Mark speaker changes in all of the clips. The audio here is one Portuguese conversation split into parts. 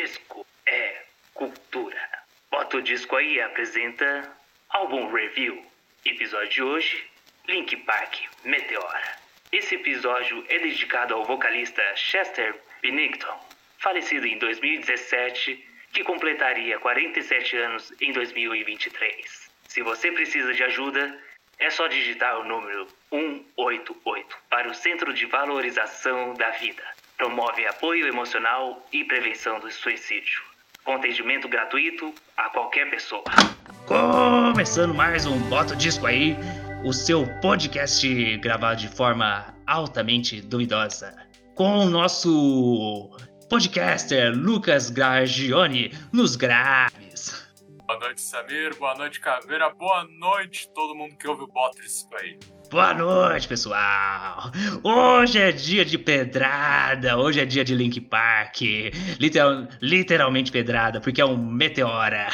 Speaker 1: Disco é cultura. Bota o disco aí apresenta álbum review. Episódio de hoje: Link Park Meteora. Esse episódio é dedicado ao vocalista Chester Bennington, falecido em 2017, que completaria 47 anos em 2023. Se você precisa de ajuda, é só digitar o número 188 para o Centro de Valorização da Vida. Promove apoio emocional e prevenção do suicídio. Com atendimento gratuito a qualquer pessoa.
Speaker 2: Começando mais um Bota Disco aí, o seu podcast gravado de forma altamente duvidosa. Com o nosso podcaster Lucas Gragione nos graves.
Speaker 3: Boa noite, Samir. Boa noite, Caveira. Boa noite, todo mundo que ouve o Bota Disco aí.
Speaker 2: Boa noite, pessoal! Hoje é dia de pedrada, hoje é dia de Link Park. Literal, literalmente pedrada, porque é um meteora.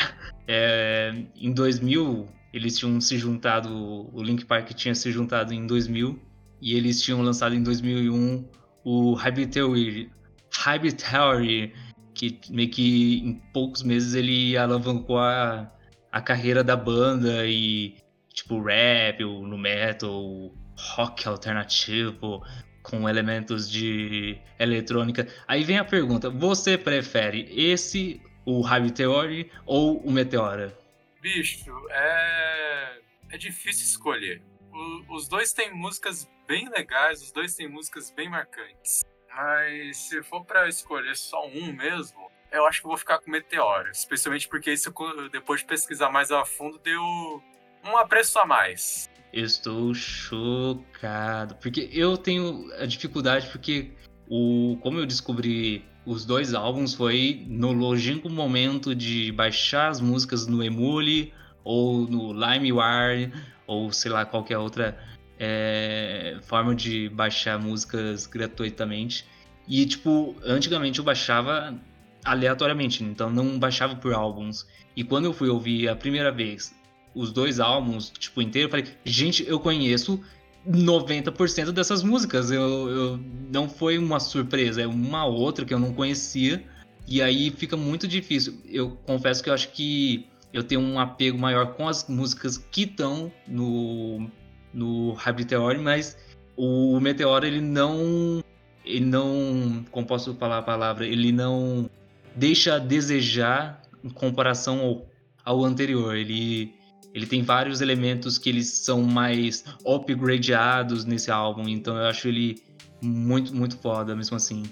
Speaker 2: É, em 2000, eles tinham se juntado, o Link Park tinha se juntado em 2000, e eles tinham lançado em 2001 o Hybrid Theory, Hybrid Theory que meio que em poucos meses ele alavancou a, a carreira da banda e tipo rap, ou no metal, rock alternativo com elementos de eletrônica. Aí vem a pergunta: você prefere esse, o Hybrid Theory ou o Meteora?
Speaker 3: Bicho, é é difícil escolher. O, os dois têm músicas bem legais, os dois têm músicas bem marcantes. Mas se for para escolher só um mesmo, eu acho que vou ficar com Meteora. Especialmente porque isso, depois de pesquisar mais a fundo, deu um apreço a mais.
Speaker 2: Estou chocado. Porque eu tenho a dificuldade, porque o, como eu descobri os dois álbuns foi no longínquo momento de baixar as músicas no Emule ou no LimeWire ou sei lá qualquer outra é, forma de baixar músicas gratuitamente. E, tipo, antigamente eu baixava aleatoriamente, então não baixava por álbuns. E quando eu fui ouvir a primeira vez os dois álbuns, tipo, inteiro, eu falei, gente, eu conheço 90% dessas músicas. Eu, eu, não foi uma surpresa, é uma outra que eu não conhecia. E aí fica muito difícil. Eu confesso que eu acho que eu tenho um apego maior com as músicas que estão no no Hybrid Theory, mas o Meteoro ele não ele não, como posso falar a palavra, ele não deixa a desejar em comparação ao, ao anterior. Ele ele tem vários elementos que eles são mais upgradeados nesse álbum, então eu acho ele muito, muito foda mesmo assim.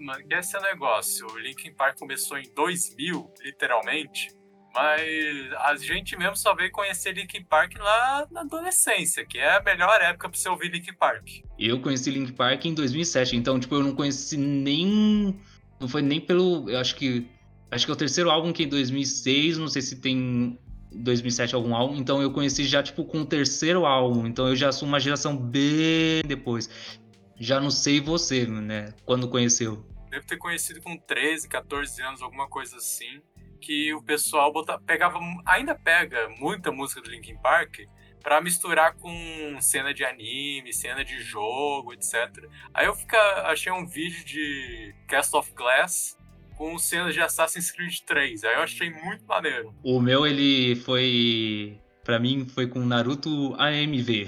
Speaker 3: Mano, esse é o negócio. O Linkin Park começou em 2000, literalmente, mas a gente mesmo só veio conhecer Linkin Park lá na adolescência, que é a melhor época pra você ouvir Linkin Park.
Speaker 2: Eu conheci Linkin Park em 2007, então, tipo, eu não conheci nem. Não foi nem pelo. Eu acho que. Acho que é o terceiro álbum que é em 2006, não sei se tem 2007 algum álbum, então eu conheci já, tipo, com o terceiro álbum, então eu já sou uma geração bem depois. Já não sei você, né, quando conheceu.
Speaker 3: Devo ter conhecido com 13, 14 anos, alguma coisa assim que o pessoal bota, pegava, ainda pega muita música do Linkin Park para misturar com cena de anime, cena de jogo, etc. Aí eu fica, achei um vídeo de Cast of Glass com cenas de Assassin's Creed 3. Aí eu achei muito maneiro.
Speaker 2: O meu ele foi para mim foi com Naruto AMV.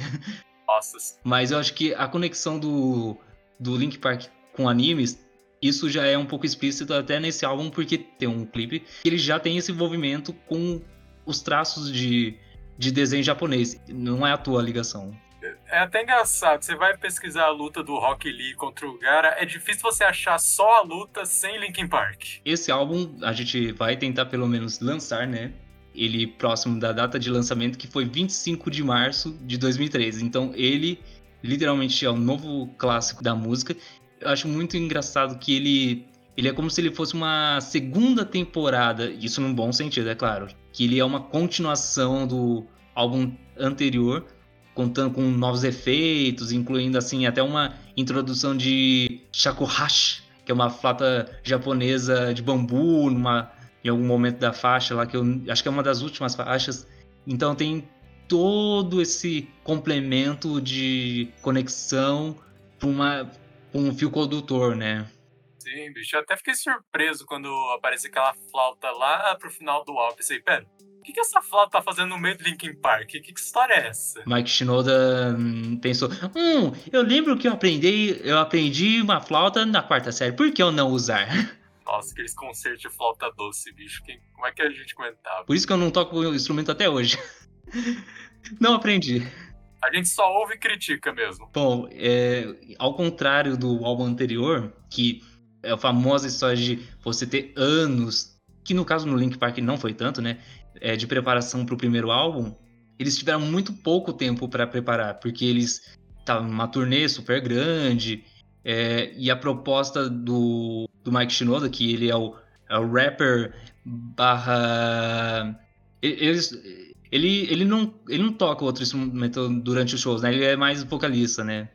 Speaker 3: Nossa.
Speaker 2: Mas eu acho que a conexão do do Link Park com animes isso já é um pouco explícito até nesse álbum, porque tem um clipe que ele já tem esse envolvimento com os traços de, de desenho japonês. Não é a tua ligação.
Speaker 3: É até engraçado, você vai pesquisar a luta do Rock Lee contra o Gara, é difícil você achar só a luta sem Linkin Park.
Speaker 2: Esse álbum a gente vai tentar pelo menos lançar, né? Ele próximo da data de lançamento, que foi 25 de março de 2013. Então ele literalmente é o novo clássico da música eu acho muito engraçado que ele ele é como se ele fosse uma segunda temporada, isso num bom sentido, é claro, que ele é uma continuação do álbum anterior, contando com novos efeitos, incluindo assim até uma introdução de shakuhachi, que é uma flauta japonesa de bambu numa em algum momento da faixa lá que eu acho que é uma das últimas faixas. Então tem todo esse complemento de conexão para uma um fio condutor, né?
Speaker 3: Sim, bicho. Eu até fiquei surpreso quando apareceu aquela flauta lá pro final do álbum. Pensei, pera, que, que essa flauta tá fazendo no meio do Linkin Park? Que, que história é essa?
Speaker 2: Mike Shinoda hum, pensou: Hum, eu lembro que eu aprendi, eu aprendi uma flauta na quarta série, por que eu não usar?
Speaker 3: Nossa, aqueles concertos de flauta doce, bicho. Quem, como é que a gente aguentava?
Speaker 2: Por isso que eu não toco o instrumento até hoje. não aprendi.
Speaker 3: A gente só ouve e critica mesmo.
Speaker 2: Bom, é, ao contrário do álbum anterior, que é a famosa história de você ter anos, que no caso no Link Park não foi tanto, né? É, de preparação para o primeiro álbum, eles tiveram muito pouco tempo para preparar, porque eles estavam numa turnê super grande, é, e a proposta do, do Mike Shinoda, que ele é o, é o rapper barra. Eles, ele, ele, não, ele não toca outro instrumento durante os shows, né? Ele é mais vocalista, né?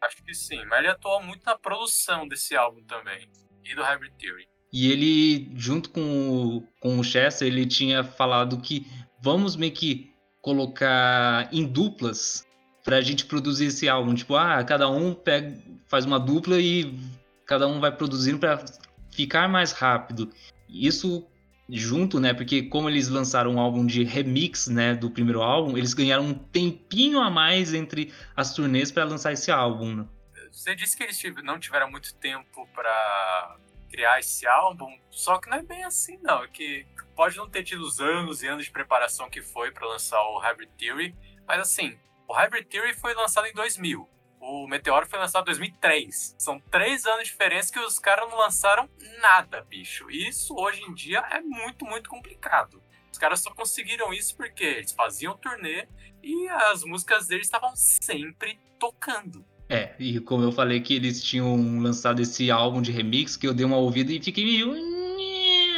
Speaker 3: Acho que sim, mas ele atuou muito na produção desse álbum também. E do Hybrid Theory.
Speaker 2: E ele, junto com o, com o Chester, ele tinha falado que vamos meio que colocar em duplas pra gente produzir esse álbum. Tipo, ah, cada um pega, faz uma dupla e cada um vai produzindo para ficar mais rápido. Isso junto, né? Porque como eles lançaram um álbum de remix, né, do primeiro álbum, eles ganharam um tempinho a mais entre as turnês para lançar esse álbum. Né?
Speaker 3: Você disse que eles não tiveram muito tempo para criar esse álbum, só que não é bem assim não, é que pode não ter tido os anos e anos de preparação que foi para lançar o Hybrid Theory, mas assim, o Hybrid Theory foi lançado em 2000. O Meteoro foi lançado em 2003. São três anos de diferença que os caras não lançaram nada, bicho. Isso hoje em dia é muito, muito complicado. Os caras só conseguiram isso porque eles faziam turnê e as músicas deles estavam sempre tocando.
Speaker 2: É, e como eu falei que eles tinham lançado esse álbum de remix, que eu dei uma ouvida e fiquei meio.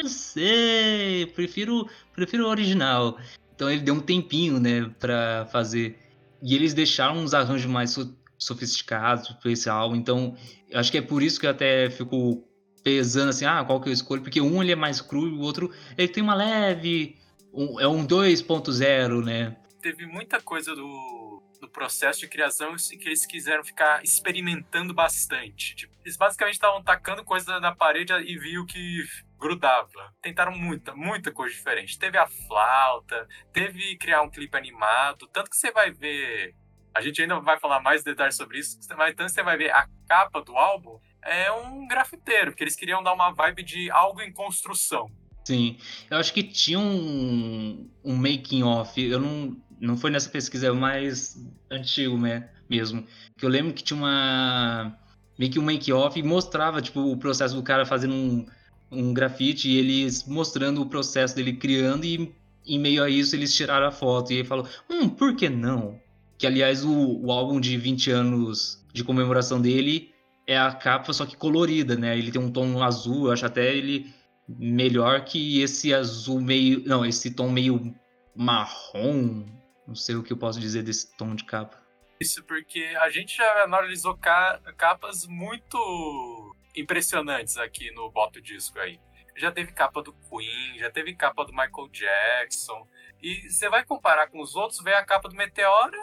Speaker 2: Não sei, prefiro, prefiro o original. Então ele deu um tempinho, né, pra fazer. E eles deixaram uns arranjos mais sofisticados para esse álbum. Então, acho que é por isso que eu até fico pesando assim, ah, qual que eu escolho? Porque um ele é mais cru e o outro ele tem uma leve. Um, é um 2.0, né?
Speaker 3: Teve muita coisa do, do processo de criação que eles quiseram ficar experimentando bastante. Tipo, eles basicamente estavam tacando coisa na parede e viu que grudava. Tentaram muita, muita coisa diferente. Teve a flauta, teve criar um clipe animado. Tanto que você vai ver a gente ainda vai falar mais detalhes sobre isso, mas então você vai ver a capa do álbum é um grafiteiro, porque eles queriam dar uma vibe de algo em construção.
Speaker 2: Sim, eu acho que tinha um, um making off, eu não, não foi nessa pesquisa, é mais antigo né, mesmo, que eu lembro que tinha uma meio que um make off e mostrava tipo o processo do cara fazendo um, um grafite e eles mostrando o processo dele criando e em meio a isso eles tiraram a foto e ele falou, hum, por que não? Que, aliás, o, o álbum de 20 anos de comemoração dele é a capa, só que colorida, né? Ele tem um tom azul, eu acho até ele melhor que esse azul meio. Não, esse tom meio marrom. Não sei o que eu posso dizer desse tom de capa.
Speaker 3: Isso porque a gente já analisou ca capas muito impressionantes aqui no Boto Disco aí. Já teve capa do Queen, já teve capa do Michael Jackson. E você vai comparar com os outros, vê a capa do Meteora,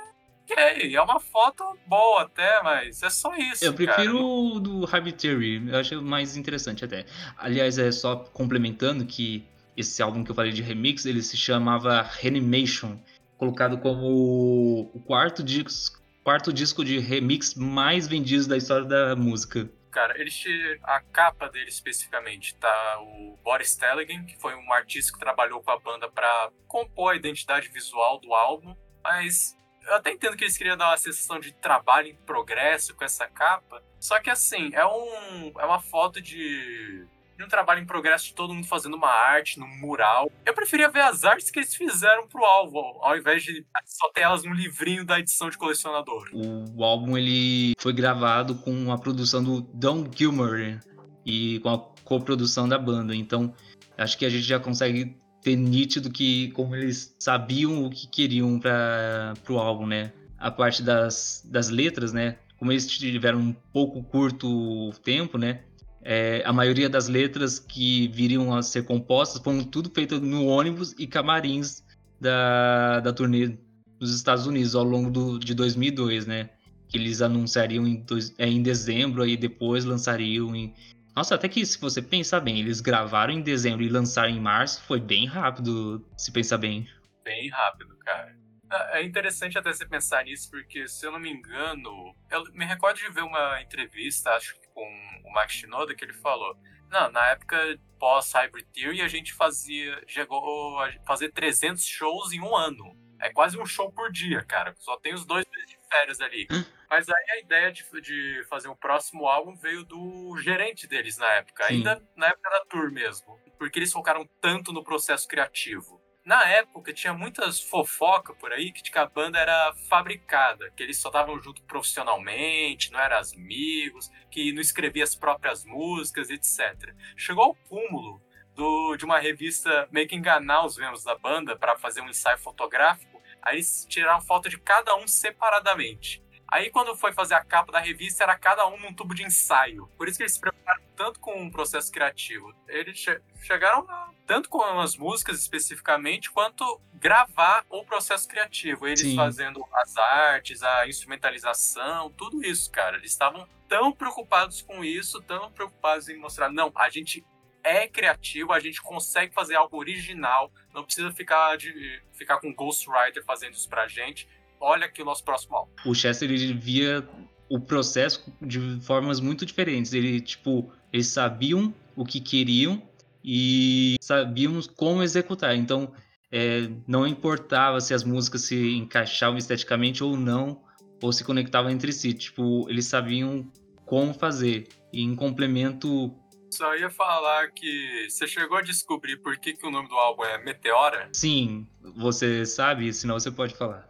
Speaker 3: ok, é uma foto boa até, mas é só isso.
Speaker 2: Eu prefiro
Speaker 3: o
Speaker 2: do Theory, eu acho mais interessante até. Aliás, é só complementando que esse álbum que eu falei de remix, ele se chamava Reanimation, colocado como o quarto disco, quarto disco de remix mais vendido da história da música.
Speaker 3: Cara, eles a capa dele especificamente tá o Boris Telegan, que foi um artista que trabalhou com a banda para compor a identidade visual do álbum, mas eu até entendo que eles queriam dar uma sensação de trabalho em progresso com essa capa. Só que assim, é, um, é uma foto de, de um trabalho em progresso de todo mundo fazendo uma arte no mural. Eu preferia ver as artes que eles fizeram pro álbum, ao invés de só ter elas no livrinho da edição de colecionador.
Speaker 2: O, o álbum ele foi gravado com a produção do Don Gilmore e com a coprodução da banda. Então, acho que a gente já consegue ter nítido que como eles sabiam o que queriam para o álbum, né? A parte das, das letras, né? Como eles tiveram um pouco curto tempo, né? É, a maioria das letras que viriam a ser compostas foram tudo feito no ônibus e camarins da, da turnê dos Estados Unidos ao longo do, de 2002, né? Que eles anunciariam em, é, em dezembro e depois lançariam em Nossa, até que se você pensar bem, eles gravaram em dezembro e lançaram em março, foi bem rápido, se pensar bem.
Speaker 3: Bem rápido, cara. É, é interessante até você pensar nisso, porque, se eu não me engano, eu me recordo de ver uma entrevista, acho que com o Max Shinoda, que ele falou: Não, na época pós-Hybrid Theory, a gente fazia, chegou a fazer 300 shows em um ano. É quase um show por dia, cara. Só tem os dois meses de férias ali. Mas aí a ideia de, de fazer um próximo álbum veio do gerente deles na época,
Speaker 2: Sim.
Speaker 3: ainda na época da tour mesmo. Porque eles focaram tanto no processo criativo. Na época tinha muitas fofoca por aí que, que a banda era fabricada, que eles só estavam junto profissionalmente, não eram amigos, que não escrevia as próprias músicas, etc. Chegou ao cúmulo do, de uma revista meio que enganar os membros da banda para fazer um ensaio fotográfico. Aí eles tiraram foto de cada um separadamente. Aí quando foi fazer a capa da revista, era cada um num tubo de ensaio. Por isso que eles se preocuparam tanto com o processo criativo. Eles che chegaram a, tanto com as músicas especificamente, quanto gravar o processo criativo. Eles
Speaker 2: Sim.
Speaker 3: fazendo as artes, a instrumentalização, tudo isso, cara. Eles estavam tão preocupados com isso, tão preocupados em mostrar, não, a gente é criativo, a gente consegue fazer algo original, não precisa ficar, de, ficar com Ghostwriter fazendo isso pra gente. Olha aqui o nosso próximo álbum.
Speaker 2: O Chester ele via o processo de formas muito diferentes. Ele, tipo, eles sabiam o que queriam e sabiam como executar. Então, é, não importava se as músicas se encaixavam esteticamente ou não, ou se conectavam entre si. Tipo, eles sabiam como fazer. E em complemento,
Speaker 3: Só ia falar que você chegou a descobrir por que, que o nome do álbum é Meteora?
Speaker 2: sim, você sabe, senão você pode falar.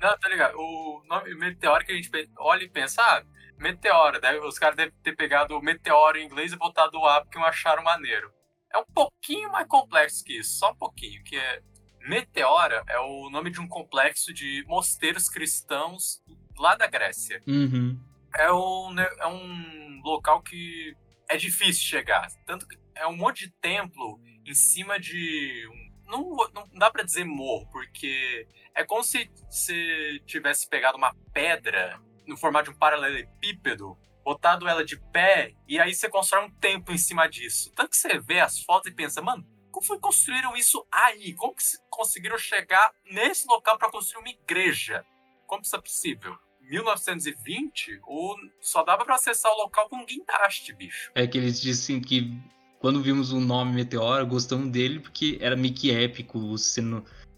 Speaker 3: Não, tá ligado? O nome Meteora que a gente olha e pensa, ah, Meteora. Deve, os caras devem ter pegado o Meteoro em inglês e botado o A porque acharam maneiro. É um pouquinho mais complexo que isso, só um pouquinho, que é Meteora é o nome de um complexo de mosteiros cristãos lá da Grécia.
Speaker 2: Uhum.
Speaker 3: é um, é um local que é difícil chegar. Tanto que é um monte de templo em cima de. um- Não, não dá pra dizer morro, porque é como se você tivesse pegado uma pedra no formato de um paralelepípedo, botado ela de pé, e aí você constrói um templo em cima disso. Tanto que você vê as fotos e pensa, mano, como foi que construíram isso aí? Como que se- conseguiram chegar nesse local pra construir uma igreja? Como isso é possível? 1920, ou só dava pra acessar o local com guindaste, bicho.
Speaker 2: É que eles dizem que quando vimos o nome Meteoro, gostamos dele porque era meio que épico,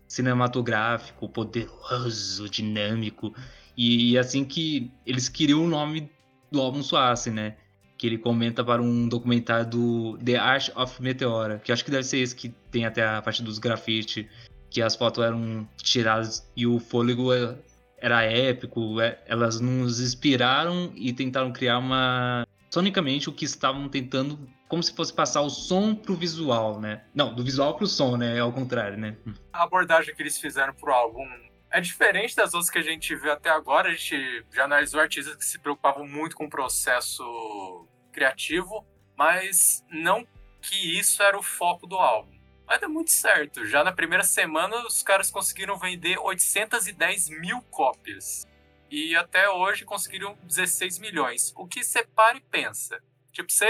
Speaker 2: cinematográfico, poderoso, dinâmico. E assim que eles queriam o nome do álbum soasse, né? Que ele comenta para um documentário do The Art of Meteora, que acho que deve ser esse que tem até a parte dos grafite, que as fotos eram tiradas e o fôlego é- era épico, é- elas nos inspiraram e tentaram criar uma sonicamente o que estavam tentando como se fosse passar o som pro visual, né? Não, do visual pro som, né? É ao contrário, né?
Speaker 3: A abordagem que eles fizeram pro álbum é diferente das outras que a gente viu até agora. A gente já analisou artistas que se preocupavam muito com o processo criativo, mas não que isso era o foco do álbum. Mas deu muito certo. Já na primeira semana, os caras conseguiram vender 810 mil cópias. E até hoje conseguiram 16 milhões. O que você para e pensa? Tipo, você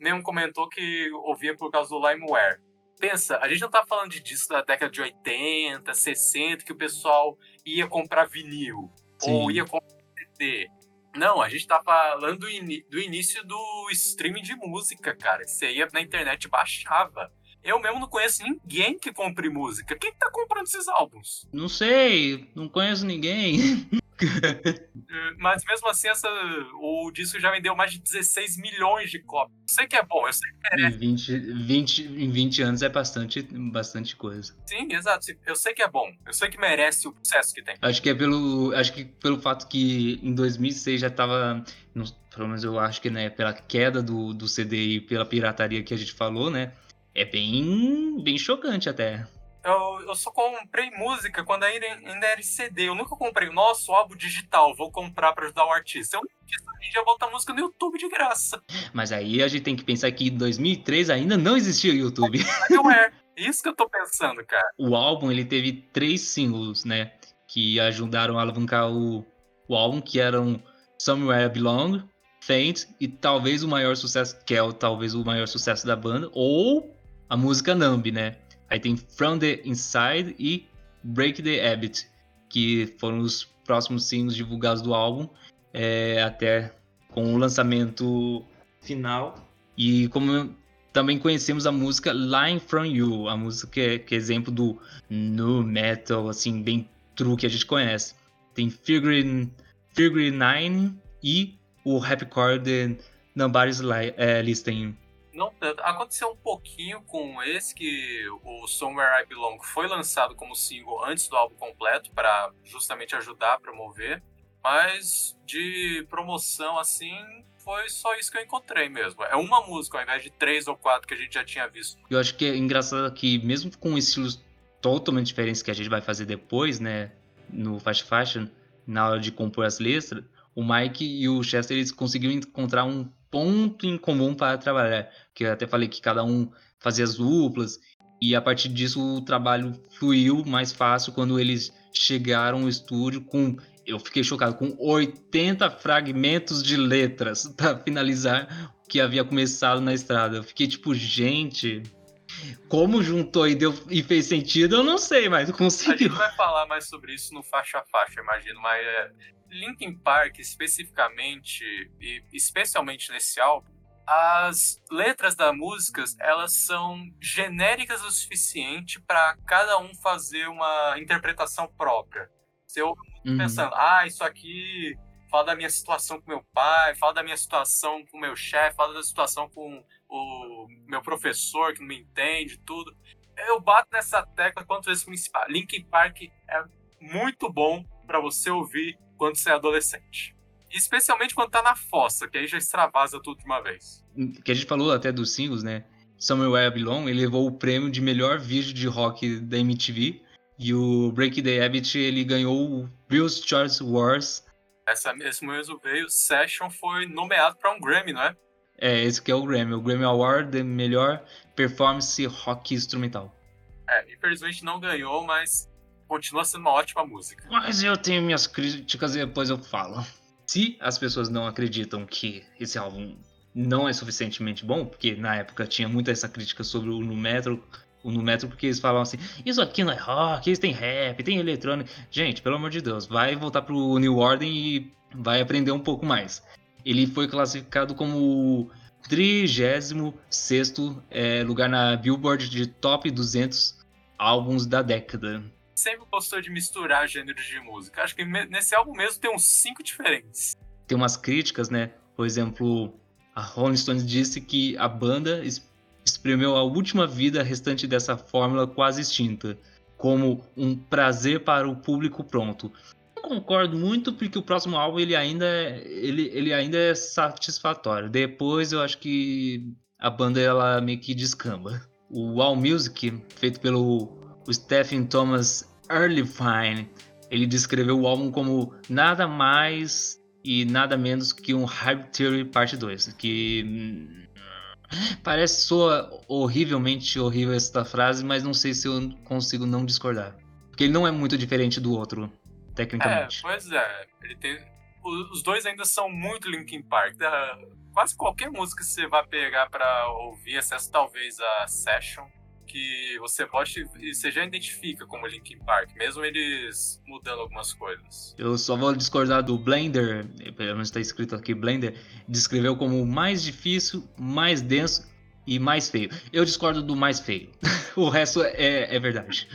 Speaker 3: mesmo comentou que ouvia por causa do LimeWare. Pensa, a gente não tá falando de disco da década de 80, 60, que o pessoal ia comprar vinil ou
Speaker 2: Sim.
Speaker 3: ia comprar CD. Não, a gente tá falando do, ini- do início do streaming de música, cara. Você ia na internet baixava. Eu mesmo não conheço ninguém que compre música. Quem que tá comprando esses álbuns?
Speaker 2: Não sei, não conheço ninguém.
Speaker 3: Mas mesmo assim, essa, o disco já vendeu mais de 16 milhões de cópias. Eu sei que é bom, eu sei
Speaker 2: Em 20, 20, em 20 anos é bastante, bastante coisa.
Speaker 3: que sim, exato. Eu sei que é bom. Eu sei que merece o sucesso que tem.
Speaker 2: Acho que é pelo, acho que pelo fato que em 2006 já tava, pelo menos eu acho que né, pela queda do, do CD e pela pirataria que a gente falou, né? É bem, bem chocante até.
Speaker 3: Eu, eu só comprei música quando ainda, era CD. Eu nunca comprei, nossa, o álbum digital, vou comprar pra ajudar o artista. Eu hoje dia bota música no YouTube de graça.
Speaker 2: Mas aí a gente tem que pensar que em 2003 ainda não existia o YouTube.
Speaker 3: Não é. Isso que eu tô pensando, cara.
Speaker 2: O álbum ele teve três singles, né? Que ajudaram a alavancar o, o álbum, que eram Somewhere I Belong, Faint e talvez o maior sucesso, que é o, talvez o maior sucesso da banda, ou a música Numb, né? Aí tem From the Inside e Break the Habit, que foram os próximos singles divulgados do álbum, é, até com o lançamento final. E como também conhecemos a música Line From You, a música que é, é exemplo do nu metal, assim, bem true que a gente conhece. Tem Figure, Figure Nine e o Rapcore de Nobody's é, Listening.
Speaker 3: Não tanto. Aconteceu um pouquinho com esse que o Somewhere I Belong foi lançado como single antes do álbum completo para justamente ajudar a promover, mas de promoção assim foi só isso que eu encontrei mesmo. É uma música ao invés de três ou quatro que a gente já tinha visto.
Speaker 2: Eu acho que é engraçado que mesmo com estilos totalmente diferentes que a gente vai fazer depois, né, no Fast Fashion, na hora de compor as letras, o Mike e o Chester eles conseguiram encontrar um ponto em comum para trabalhar. Que eu até falei que cada um fazia as duplas e a partir disso o trabalho fluiu mais fácil quando eles chegaram ao estúdio com eu fiquei chocado com 80 fragmentos de letras para finalizar o que havia começado na estrada. Eu fiquei tipo, gente, como juntou e, deu, e fez sentido, eu não sei, mas conseguiu. A
Speaker 3: gente vai falar mais sobre isso no faixa a faixa, imagino, mas é, Linkin Park especificamente, e especialmente nesse álbum, as letras das músicas elas são genéricas o suficiente para cada um fazer uma interpretação própria. Você ouve uhum. pensando, ah, isso aqui fala da minha situação com meu pai, fala da minha situação com meu chefe, fala da situação com o meu professor que não me entende, tudo. Eu bato nessa tecla quanto vezes principal. Linkin Park é muito bom para você ouvir quando você é adolescente. Especialmente quando tá na fossa, que aí já extravasa tudo de uma vez.
Speaker 2: Que a gente falou até dos singles, né? I Belong, ele levou o prêmio de melhor vídeo de rock da MTV. E o Break the Habit, ele ganhou o Bill's Choice Wars.
Speaker 3: Essa, esse mesmo veio, Session foi nomeado para um Grammy, não é?
Speaker 2: É, esse que é o Grammy, o Grammy Award de melhor performance rock instrumental.
Speaker 3: É, infelizmente não ganhou, mas continua sendo uma ótima música.
Speaker 2: Mas eu tenho minhas críticas e depois eu falo. Se as pessoas não acreditam que esse álbum não é suficientemente bom, porque na época tinha muita essa crítica sobre o nu metal, o nu metal porque eles falavam assim, isso aqui não é rock, isso tem rap, tem eletrônico. Gente, pelo amor de Deus, vai voltar pro New Order e vai aprender um pouco mais. Ele foi classificado como o 36 é, lugar na Billboard de Top 200 álbuns da década
Speaker 3: sempre gostou de misturar gêneros de música. Acho que nesse álbum mesmo tem uns cinco diferentes.
Speaker 2: Tem umas críticas, né? Por exemplo, a Rolling Stones disse que a banda espremeu a última vida restante dessa fórmula quase extinta, como um prazer para o público pronto. Não concordo muito porque o próximo álbum ele ainda é, ele, ele ainda é satisfatório. Depois eu acho que a banda ela meio que descamba. O All Music, feito pelo o Stephen Thomas Early Fine. Ele descreveu o álbum como nada mais e nada menos que um Hype Theory Parte 2, que hum, parece soa horrivelmente horrível esta frase, mas não sei se eu consigo não discordar. Porque ele não é muito diferente do outro, tecnicamente.
Speaker 3: É, pois é. Ele tem... Os dois ainda são muito Linkin Park. Quase qualquer música que você vai pegar para ouvir, exceto talvez a Session, que você pode e você já identifica como Linkin Park, mesmo eles mudando algumas coisas.
Speaker 2: Eu só vou discordar do Blender, pelo menos está escrito aqui Blender, descreveu como mais difícil, mais denso e mais feio. Eu discordo do mais feio. o resto é, é verdade.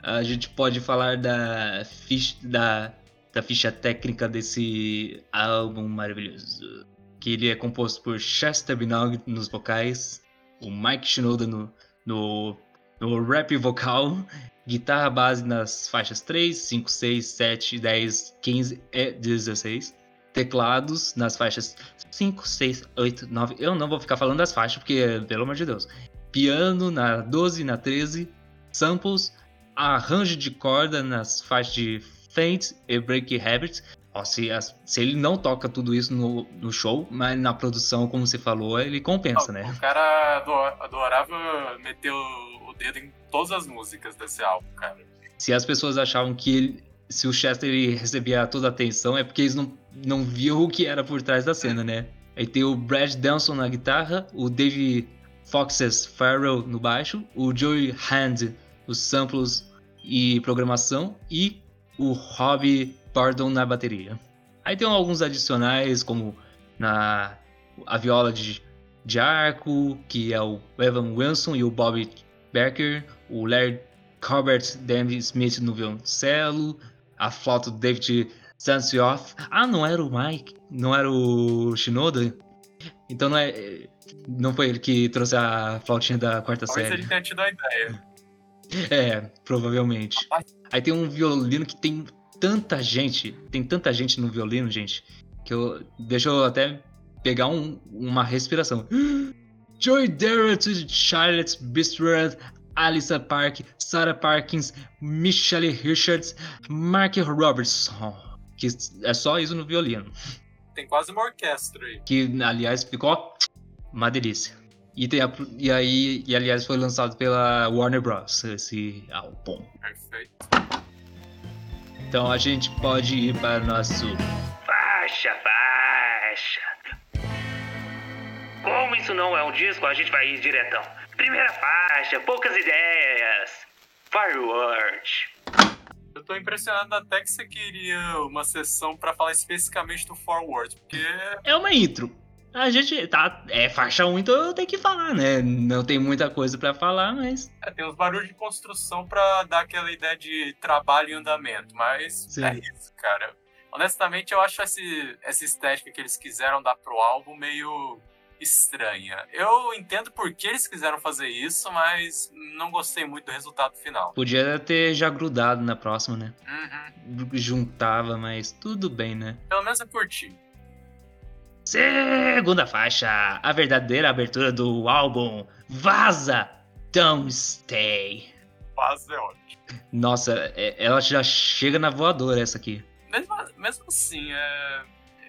Speaker 2: A gente pode falar da ficha, da, da ficha técnica desse álbum maravilhoso. Que ele é composto por Chester Binogue nos vocais, o Mike Shinoda no, no, no rap vocal, guitarra base nas faixas 3, 5, 6, 7, 10, 15 e 16. Teclados nas faixas 5, 6, 8, 9. Eu não vou ficar falando das faixas, porque, pelo amor de Deus. Piano na 12, na 13. Samples. Arranjo de corda nas faixas de Faint e Break Habits. Ó, se, se, ele não toca tudo isso no, no, show, mas na produção, como você falou, ele compensa,
Speaker 3: né?
Speaker 2: O
Speaker 3: cara adorava meter o dedo em todas as músicas desse álbum, cara.
Speaker 2: Se as pessoas achavam que ele, se o Chester recebia toda a atenção, é porque eles não, não viam o que era por trás da cena, né? Aí tem o Brad Delson na guitarra, o Dave Foxes Farrell no baixo, o Joey Hand os samples e programação e o Robbie Pardon na bateria. Aí tem alguns adicionais como na a viola de, de arco, que é o Evan Wilson e o Bobby Becker, o Larry Corbett Danny Smith no violoncelo, a flauta do David Sansioff. Ah, não era o Mike, não era o Shinoda? Então não é. Não foi ele que trouxe a flautinha da quarta
Speaker 3: Talvez
Speaker 2: série.
Speaker 3: ele tenha tido a ideia.
Speaker 2: É, provavelmente. Aí tem um violino que tem tanta gente, tem tanta gente no violino, gente, que eu. Deixa eu até pegar um- uma respiração. Joy Darrett, Charlotte Bistred, Alyssa Park, Sarah Parkins, Michelle Richards, Mark Robertson. Que é só isso no violino.
Speaker 3: Tem quase uma orquestra aí.
Speaker 2: Que, aliás, ficou uma delícia. E, tem a- e aí, e aliás, foi lançado pela Warner Bros. Esse álbum.
Speaker 3: Perfeito.
Speaker 2: Então a gente pode ir para nosso.
Speaker 1: Faixa, faixa. Como isso não é um disco, a gente vai ir diretão. Primeira faixa, poucas ideias. Fireworks.
Speaker 3: Eu tô impressionado até que você queria uma sessão pra falar especificamente do Forward, porque
Speaker 2: É uma intro. A gente tá. É faixa 1, então eu tenho que falar, né? Não tem muita coisa pra falar, mas.
Speaker 3: é, tem uns barulhos de construção pra dar aquela ideia de trabalho em andamento, mas
Speaker 2: Sim.
Speaker 3: é isso, cara. Honestamente, eu acho esse, essa estética que eles quiseram dar pro álbum meio estranha. Eu entendo por que eles quiseram fazer isso, mas não gostei muito do resultado final.
Speaker 2: Podia ter já grudado na próxima, né?
Speaker 3: Uhum.
Speaker 2: Juntava, mas tudo bem, né?
Speaker 3: Pelo menos eu curti.
Speaker 2: Segunda faixa, a verdadeira abertura do álbum Vaza, Don't Stay.
Speaker 3: Paz é ótimo.
Speaker 2: Nossa, é- ela já chega na voadora essa aqui.
Speaker 3: Mesmo, mesmo assim, é,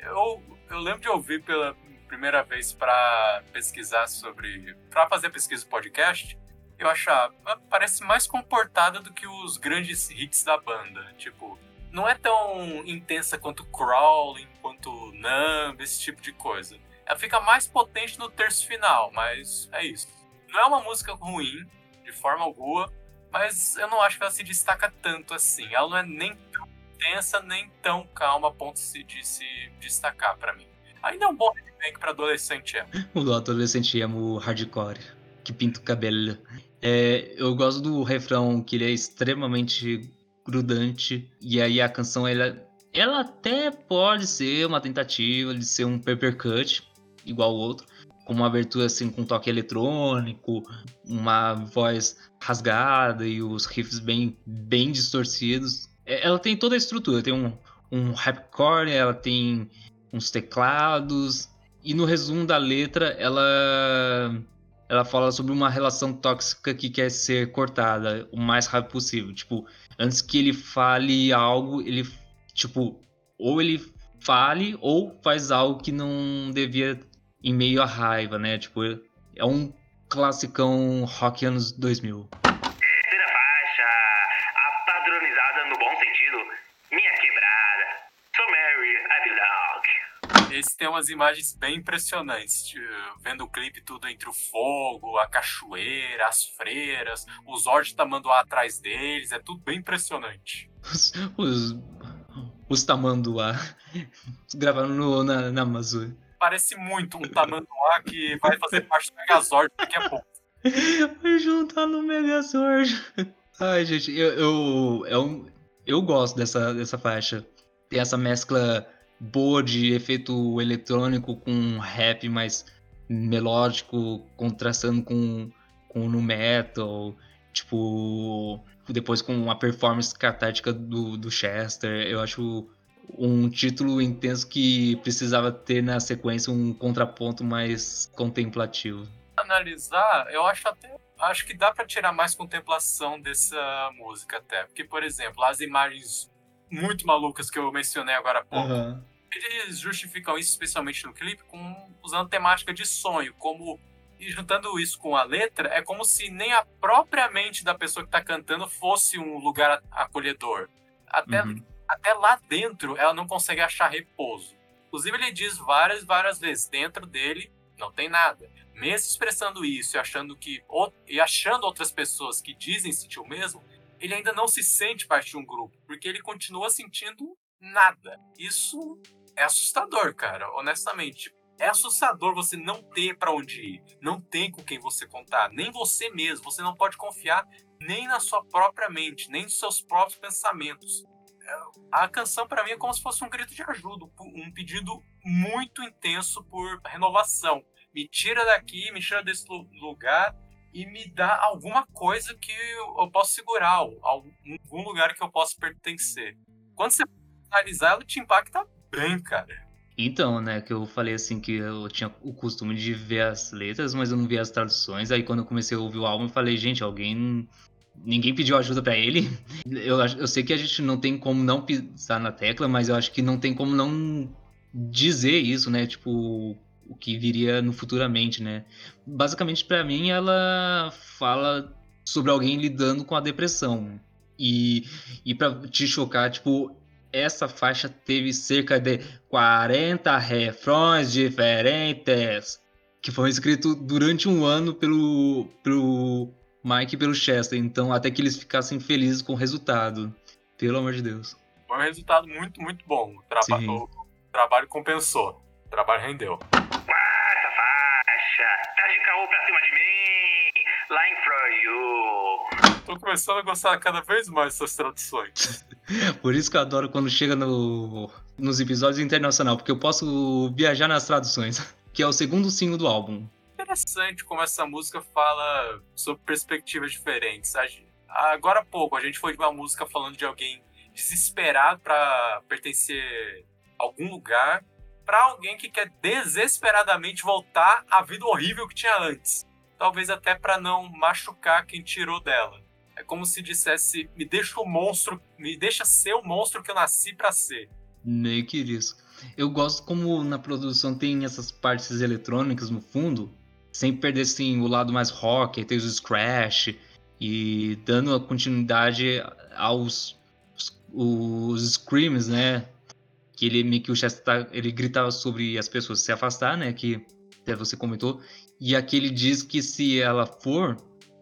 Speaker 3: eu, eu lembro de ouvir pela primeira vez pra pesquisar sobre. pra fazer pesquisa do podcast. Eu achava, parece mais comportada do que os grandes hits da banda. Tipo, não é tão intensa quanto Crawling, quanto Numb, esse tipo de coisa. Ela fica mais potente no terço final, mas é isso. Não é uma música ruim, de forma alguma, mas eu não acho que ela se destaca tanto assim. Ela não é nem tão intensa, nem tão calma a ponto de- se destacar pra mim. Ainda é um bom remake pra adolescente, é.
Speaker 2: O adolescente emo hardcore, que pinta o cabelo. É, eu gosto do refrão, que ele é extremamente grudante. E aí a canção, ela, ela até pode ser uma tentativa de ser um paper cut, igual o outro. Com uma abertura assim com toque eletrônico, uma voz rasgada e os riffs bem, bem distorcidos. É, Ela tem toda a estrutura, tem um, um rapcore, ela tem uns teclados, e no resumo da letra, ela ela fala sobre uma relação tóxica que quer ser cortada o mais rápido possível. Tipo, antes que ele fale algo, ele tipo, ou ele fale ou faz algo que não devia em meio à raiva, né? Tipo, é um classicão rock anos 2000.
Speaker 1: Terceira faixa, a padronizada no bom sentido. Minha quebrada. So Mary, I
Speaker 3: tem umas imagens bem impressionantes. tipo, Vendo o clipe tudo entre o fogo, a cachoeira, as freiras, os Zord tamanduá atrás deles. É tudo bem impressionante.
Speaker 2: Os, os, os tamanduá gravaram no, na, na Amazônia.
Speaker 3: Parece muito um tamanduá que vai fazer parte do Megazord daqui a pouco.
Speaker 2: Vai juntar no Megazord. Ai, gente, eu, eu, é um- eu gosto dessa, dessa faixa. Tem essa mescla boa de efeito eletrônico com rap mais melódico, contrastando com, com o nu metal. Tipo, depois com a performance catártica do, do Chester. Eu acho um título intenso que precisava ter na sequência um contraponto mais contemplativo.
Speaker 3: analisar, eu acho até acho que dá pra tirar mais contemplação dessa música até, porque por exemplo, as imagens muito malucas que eu mencionei agora há pouco,
Speaker 2: Aham.
Speaker 3: Eles justificam isso especialmente no clipe com usando temática de sonho, como e juntando isso com a letra, é como se nem a própria mente da pessoa que tá cantando fosse um lugar acolhedor. Até
Speaker 2: Uhum.
Speaker 3: até lá dentro ela não consegue achar repouso. Inclusive, ele diz várias, várias vezes: dentro dele não tem nada. Mesmo expressando isso e achando que e achando outras pessoas que dizem sentir o mesmo, ele ainda não se sente parte de um grupo, porque ele continua sentindo nada. Isso é assustador, cara, honestamente. É assustador você não ter para onde ir, não tem com quem você contar, nem você mesmo. Você não pode confiar nem na sua própria mente, nem nos seus próprios pensamentos. É, a canção para mim é como se fosse um grito de ajuda, um pedido muito intenso por renovação. Me tira daqui, me tira desse lugar e me dá alguma coisa que eu possa segurar, algum lugar que eu possa pertencer. Quando você analisar, ela te impacta bem, cara.
Speaker 2: Então, né, que eu falei assim que eu tinha o costume de ver as letras, mas eu não via as traduções. Aí quando eu comecei a ouvir o álbum, eu falei, gente, alguém. Ninguém pediu ajuda para ele. Eu, eu sei que a gente não tem como não pisar na tecla, mas eu acho que não tem como não dizer isso, né? Tipo, o que viria no futuramente, né? Basicamente, para mim, ela fala sobre alguém lidando com a depressão. E, e para te chocar, tipo, essa faixa teve cerca de 40 refrões diferentes que foram escritos durante um ano pelo, pelo Mike e pelo Chester. Então, até que eles ficassem felizes com o resultado. Pelo amor de Deus.
Speaker 3: Foi um resultado muito, muito bom. O, traba o trabalho compensou. O trabalho rendeu.
Speaker 1: Quarta faixa. Tá de caô pra cima de mim. Line for you.
Speaker 3: Tô começando a gostar cada vez mais dessas traduções.
Speaker 2: Por isso que eu adoro quando chega no, nos episódios internacional, porque eu posso viajar nas traduções, que é o segundo single do álbum.
Speaker 3: Interessante como essa música fala sobre perspectivas diferentes. Agora há pouco a gente foi de uma música falando de alguém desesperado para pertencer a algum lugar, para alguém que quer desesperadamente voltar à vida horrível que tinha antes. Talvez até para não machucar quem tirou dela. É como se dissesse: me deixa o monstro, me deixa ser o monstro que eu nasci para ser.
Speaker 2: Meio que isso. Eu gosto como na produção tem essas partes eletrônicas no fundo, sem perder assim, o lado mais rock, tem os scratch e dando a continuidade aos os, screams, né? Que ele meio que o Chester tá, ele gritava sobre as pessoas se afastar, né? Que até você comentou. E aqui ele diz que se ela for,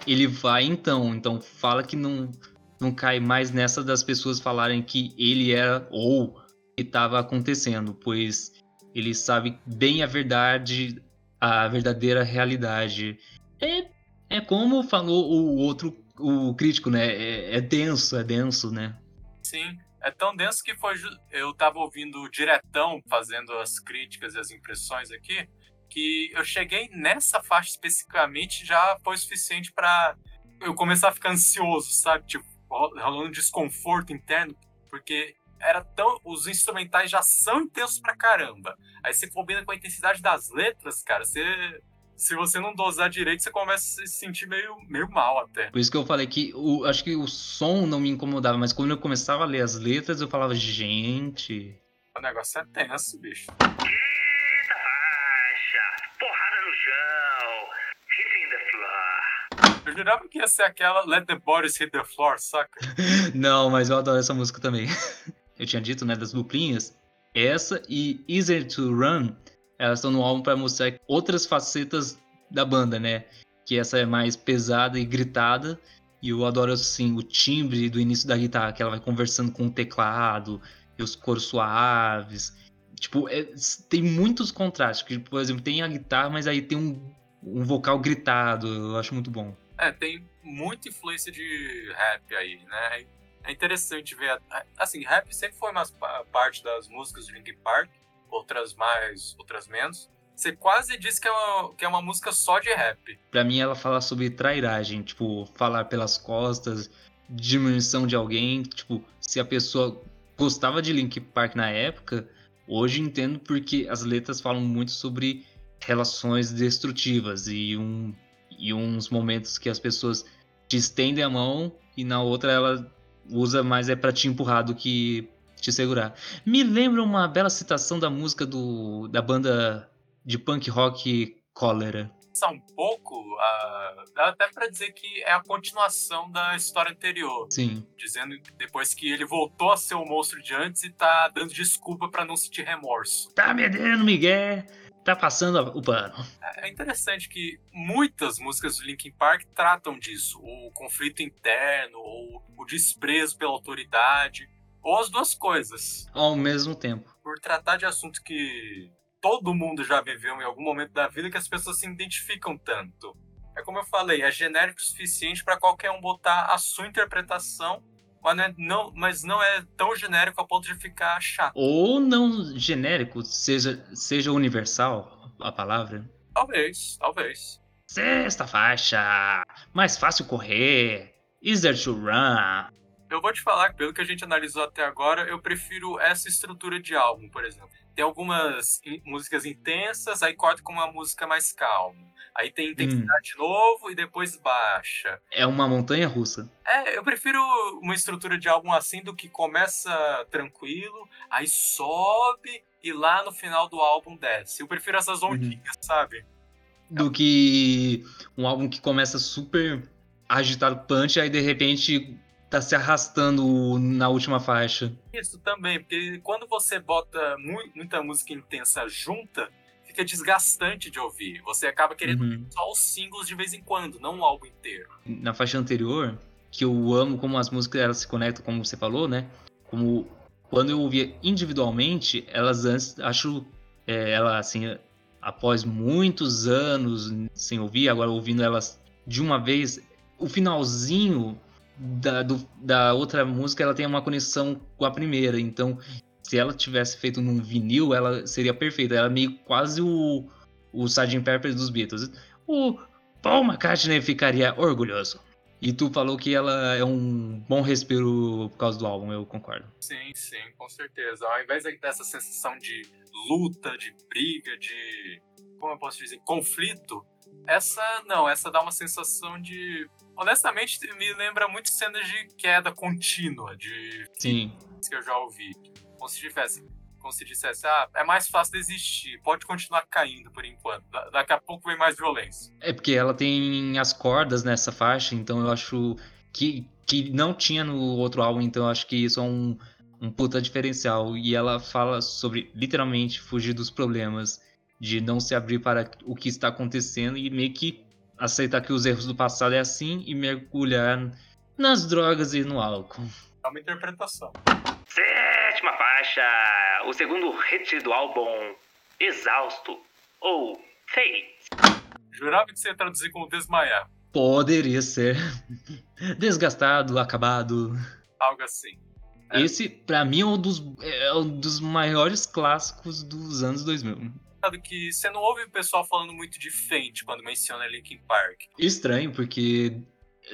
Speaker 2: ele vai então. Então fala que não, não cai mais nessa das pessoas falarem que ele era ou que estava acontecendo, pois ele sabe bem a verdade, a verdadeira realidade. É, é como falou o outro, o crítico, né? É, é denso, é denso, né?
Speaker 3: Sim, é tão denso que foi. Eu tava ouvindo o diretão fazendo as críticas e as impressões aqui que eu cheguei nessa faixa especificamente já foi suficiente para eu começar a ficar ansioso, sabe? Tipo, rolando desconforto interno, porque era tão. Os instrumentais já são intensos pra caramba. Aí você combina com a intensidade das letras, cara, você. Se você não dosar direito, você começa a se sentir meio, meio mal até.
Speaker 2: Por isso que eu falei que o, acho que o som não me incomodava, mas quando eu começava a ler as letras, eu falava, gente.
Speaker 3: O negócio é tenso, bicho. Eu jurava que ia ser aquela Let the Bodies Hit the Floor, saca?
Speaker 2: Não, mas eu adoro essa música também. Eu tinha dito, né, das duplinhas. Essa e Easier to Run, elas estão no álbum para mostrar outras facetas da banda, né? Que essa é mais pesada e gritada. E eu adoro, assim, o timbre do início da guitarra, que ela vai conversando com o teclado, e os coros suaves. Tipo, é, tem muitos contrastes. Que, por exemplo, tem a guitarra, mas aí tem um, um vocal gritado. Eu acho muito bom.
Speaker 3: É, tem muita influência de rap aí, né? É interessante ver. Assim, rap sempre foi uma parte das músicas de Linkin Park, outras mais, outras menos. Você quase disse que é, uma, que é uma música só de rap.
Speaker 2: Pra mim, ela fala sobre trairagem, tipo, falar pelas costas, diminuição de alguém. Tipo, se a pessoa gostava de Linkin Park na época, hoje entendo porque as letras falam muito sobre relações destrutivas e um e uns momentos que as pessoas te estendem a mão e na outra ela usa mais é para te empurrar do que te segurar. Me lembra uma bela citação da música do, da banda de punk rock Cólera.
Speaker 3: Um pouco, uh, dá até para dizer que é a continuação da história anterior.
Speaker 2: Sim.
Speaker 3: Dizendo que depois que ele voltou a ser o monstro de antes e tá dando desculpa para não sentir remorso.
Speaker 2: Tá me dando, Miguel. Tá passando o pano.
Speaker 3: É interessante que muitas músicas do Linkin Park tratam disso, o conflito interno, ou o desprezo pela autoridade, ou as duas coisas.
Speaker 2: Ao mesmo tempo.
Speaker 3: Por tratar de assuntos que todo mundo já viveu em algum momento da vida que as pessoas se identificam tanto. É como eu falei, é genérico o suficiente para qualquer um botar a sua interpretação, mas não, é, não, mas não é tão genérico a ponto de ficar chato.
Speaker 2: Ou não genérico, seja, seja universal a palavra.
Speaker 3: Talvez, talvez.
Speaker 2: Sexta faixa, mais fácil correr, easier to run.
Speaker 3: Eu vou te falar que pelo que a gente analisou até agora, eu prefiro essa estrutura de álbum, por exemplo tem algumas músicas intensas, aí corta com uma música mais calma. Aí tem intensidade hum. de novo e depois baixa.
Speaker 2: É uma montanha russa.
Speaker 3: É, eu prefiro uma estrutura de álbum assim do que começa tranquilo, aí sobe e lá no final do álbum desce. Eu prefiro essas uhum. ondinhas, uhum. sabe?
Speaker 2: Do que um álbum que começa super agitado punch, aí de repente tá se arrastando na última faixa.
Speaker 3: Isso também, porque quando você bota mu muita música intensa junta, fica desgastante de ouvir. Você acaba querendo uhum. só os singles de vez em quando, não o álbum inteiro.
Speaker 2: Na faixa anterior, que eu amo como as músicas elas se conectam, como você falou, né? Como quando eu ouvia individualmente, elas antes, acho, é, ela assim, após muitos anos sem ouvir, agora ouvindo elas de uma vez, o finalzinho da, do, da outra música ela tem uma conexão com a primeira. Então, se ela tivesse feito num vinil, ela seria perfeita. Ela é meio quase o, o Sgt. Pepper dos Beatles. O Paul McCartney ficaria orgulhoso. E tu falou que ela é um bom respiro por causa do álbum, eu concordo.
Speaker 3: Sim, sim, com certeza. Ao invés dessa sensação de luta, de briga, de. Como eu posso dizer? Conflito, essa não, essa dá uma sensação de honestamente, me lembra muito cenas de queda contínua, de
Speaker 2: Sim.
Speaker 3: que eu já ouvi. Como se tivesse, como se dissesse, ah, é mais fácil desistir, pode continuar caindo por enquanto. Da daqui a pouco vem mais violência.
Speaker 2: É porque ela tem as cordas nessa faixa, então eu acho que, que não tinha no outro álbum, então eu acho que isso é um, um puta diferencial. E ela fala sobre literalmente fugir dos problemas, de não se abrir para o que está acontecendo e meio que aceitar que os erros do passado é assim e mergulhar nas drogas e no álcool.
Speaker 3: É uma interpretação.
Speaker 1: Sétima faixa, o segundo hit do álbum, Exausto, ou Fate.
Speaker 3: Jurava que você ia traduzir como desmaiar.
Speaker 2: Poderia ser. Desgastado, acabado.
Speaker 3: Algo assim.
Speaker 2: É. Esse, pra mim, é um, dos, é um dos maiores clássicos dos anos 2000
Speaker 3: que você não ouve o pessoal falando muito de Fate quando menciona Linkin Park.
Speaker 2: Estranho, porque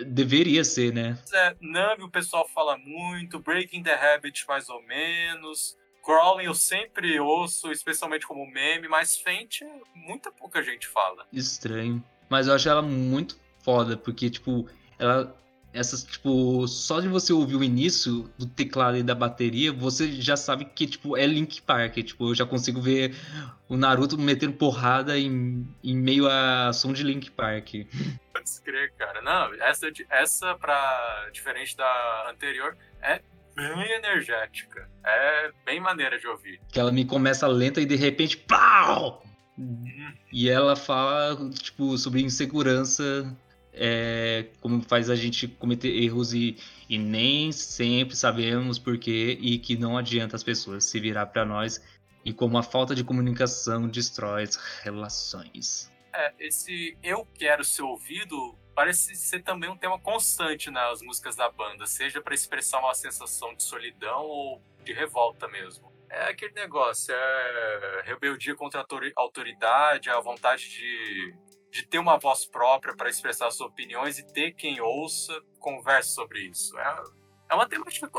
Speaker 2: deveria ser, né?
Speaker 3: É, Numb o pessoal fala muito, Breaking the Habit mais ou menos, Crawling eu sempre ouço, especialmente como meme, mas Fate muita pouca gente fala.
Speaker 2: Estranho. Mas eu acho ela muito foda, porque, tipo, ela essas, tipo, só de você ouvir o início do teclado e da bateria, você já sabe que, tipo, é Link Park. Tipo, eu já consigo ver o Naruto metendo porrada em, em meio a som de Link Park.
Speaker 3: Pode crer, cara. Não, essa, essa pra, diferente da anterior, é bem energética. É bem maneira de ouvir.
Speaker 2: Que ela me começa lenta e de repente, pau! Uhum. E ela fala, tipo, sobre insegurança é, como faz a gente cometer erros e, e nem sempre sabemos porquê e que não adianta as pessoas se virar para nós e como a falta de comunicação destrói as relações.
Speaker 3: É, esse eu quero ser ouvido parece ser também um tema constante nas músicas da banda, seja para expressar uma sensação de solidão ou de revolta mesmo. É aquele negócio, é rebeldia contra a autoridade, a vontade de de ter uma voz própria para expressar suas opiniões e ter quem ouça, converse sobre isso. É, é uma temática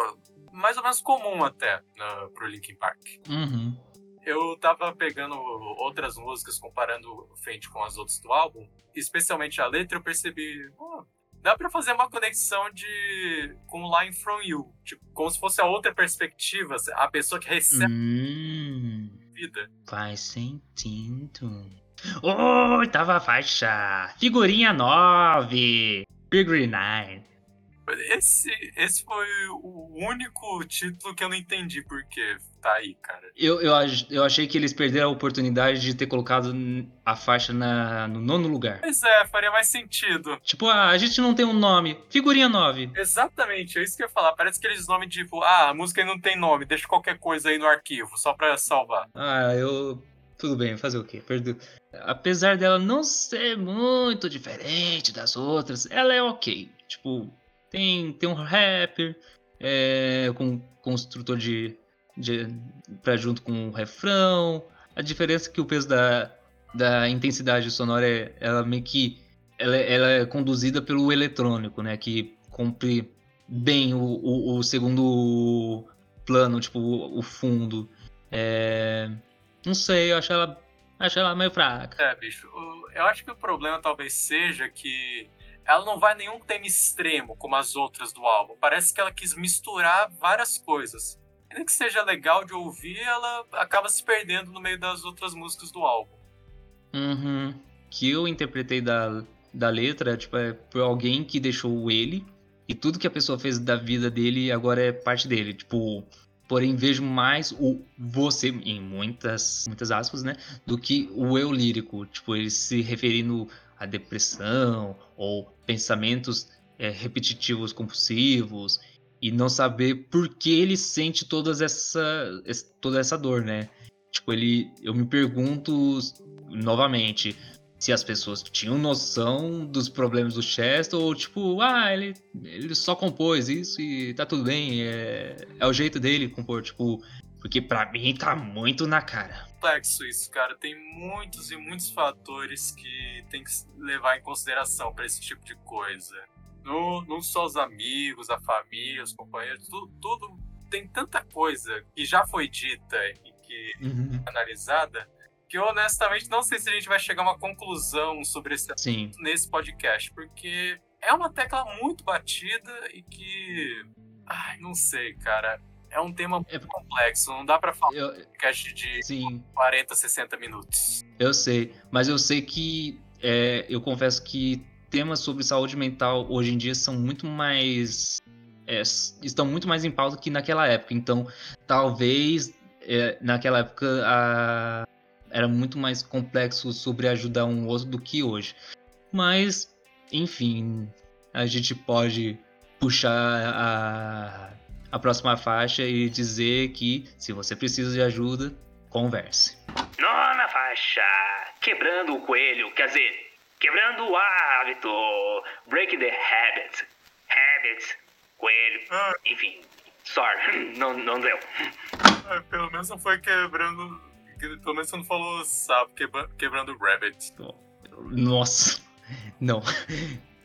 Speaker 3: mais ou menos comum até uh, pro Linkin Park.
Speaker 2: Uhum.
Speaker 3: Eu tava pegando outras músicas, comparando o Fate com as outras do álbum, especialmente a letra, eu percebi, oh, dá para fazer uma conexão de com Line From You, tipo, como se fosse a outra perspectiva, a pessoa que recebe
Speaker 2: hum,
Speaker 3: vida.
Speaker 2: Faz sentido. Oitava faixa, figurinha 9, Figure 9.
Speaker 3: Esse, esse foi o único título que eu não entendi porque tá aí, cara.
Speaker 2: Eu, eu, eu achei que eles perderam a oportunidade de ter colocado a faixa na, no nono lugar.
Speaker 3: Pois é, faria mais sentido.
Speaker 2: Tipo, ah, a gente não tem um nome. Figurinha 9.
Speaker 3: Exatamente, é isso que eu ia falar. Parece aqueles nomes tipo, ah, a música não tem nome, deixa qualquer coisa aí no arquivo, só pra salvar.
Speaker 2: Ah, eu. Tudo bem, fazer o quê? Perdo. Apesar dela não ser muito diferente das outras, ela é ok. Tipo, tem, tem um rapper é, com construtor de, de para junto com o refrão. A diferença é que o peso da, da intensidade sonora é ela meio que ela, ela é conduzida pelo eletrônico, né? Que cumpre bem o, o, o segundo plano, tipo o, o fundo. É, não sei, eu acho ela acho ela meio fraca.
Speaker 3: É, bicho. Eu acho que o problema talvez seja que ela não vai nenhum tema extremo como as outras do álbum. Parece que ela quis misturar várias coisas. Ainda que seja legal de ouvir, ela acaba se perdendo no meio das outras músicas do álbum.
Speaker 2: Uhum. Que eu interpretei da, da letra, tipo, é por alguém que deixou ele e tudo que a pessoa fez da vida dele agora é parte dele. Tipo, porém vejo mais o você, em muitas, muitas aspas, né? Do que o eu lírico. Tipo, ele se referindo à depressão ou pensamentos é, repetitivos compulsivos e não saber por que ele sente todas essa, toda essa dor, né? Tipo, ele, eu me pergunto novamente se as pessoas tinham noção dos problemas do Chester ou tipo, ah, ele, ele só compôs isso e tá tudo bem, é, é o jeito dele compor, tipo, porque para mim tá muito na cara.
Speaker 3: Complexo isso, cara. Tem muitos e muitos fatores que tem que levar em consideração para esse tipo de coisa. Não, não só os amigos, a família, os companheiros, tudo, tudo tem tanta coisa que já foi dita e que uhum. analisada que eu honestamente não sei se a gente vai chegar a uma conclusão sobre esse Sim. nesse podcast, porque é uma tecla muito batida e que. Ai, não sei, cara. É um tema muito é... complexo, não dá para falar eu... um podcast de Sim. 40, 60 minutos.
Speaker 2: Eu sei, mas eu sei que é, eu confesso que temas sobre saúde mental hoje em dia são muito mais é, estão muito mais em pauta que naquela época. Então, talvez é, naquela época a, era muito mais complexo sobre ajudar um outro do que hoje. Mas, enfim, a gente pode puxar a, a próxima faixa e dizer que se você precisa de ajuda, converse.
Speaker 1: Nona faixa, quebrando o coelho, quer dizer, quebrando o hábito, break the habit, habit, coelho, ah. enfim, sorry, não, não deu.
Speaker 3: É, pelo menos não foi quebrando pelo menos você não falou sapo quebra, quebrando rabbit.
Speaker 2: Nossa, não.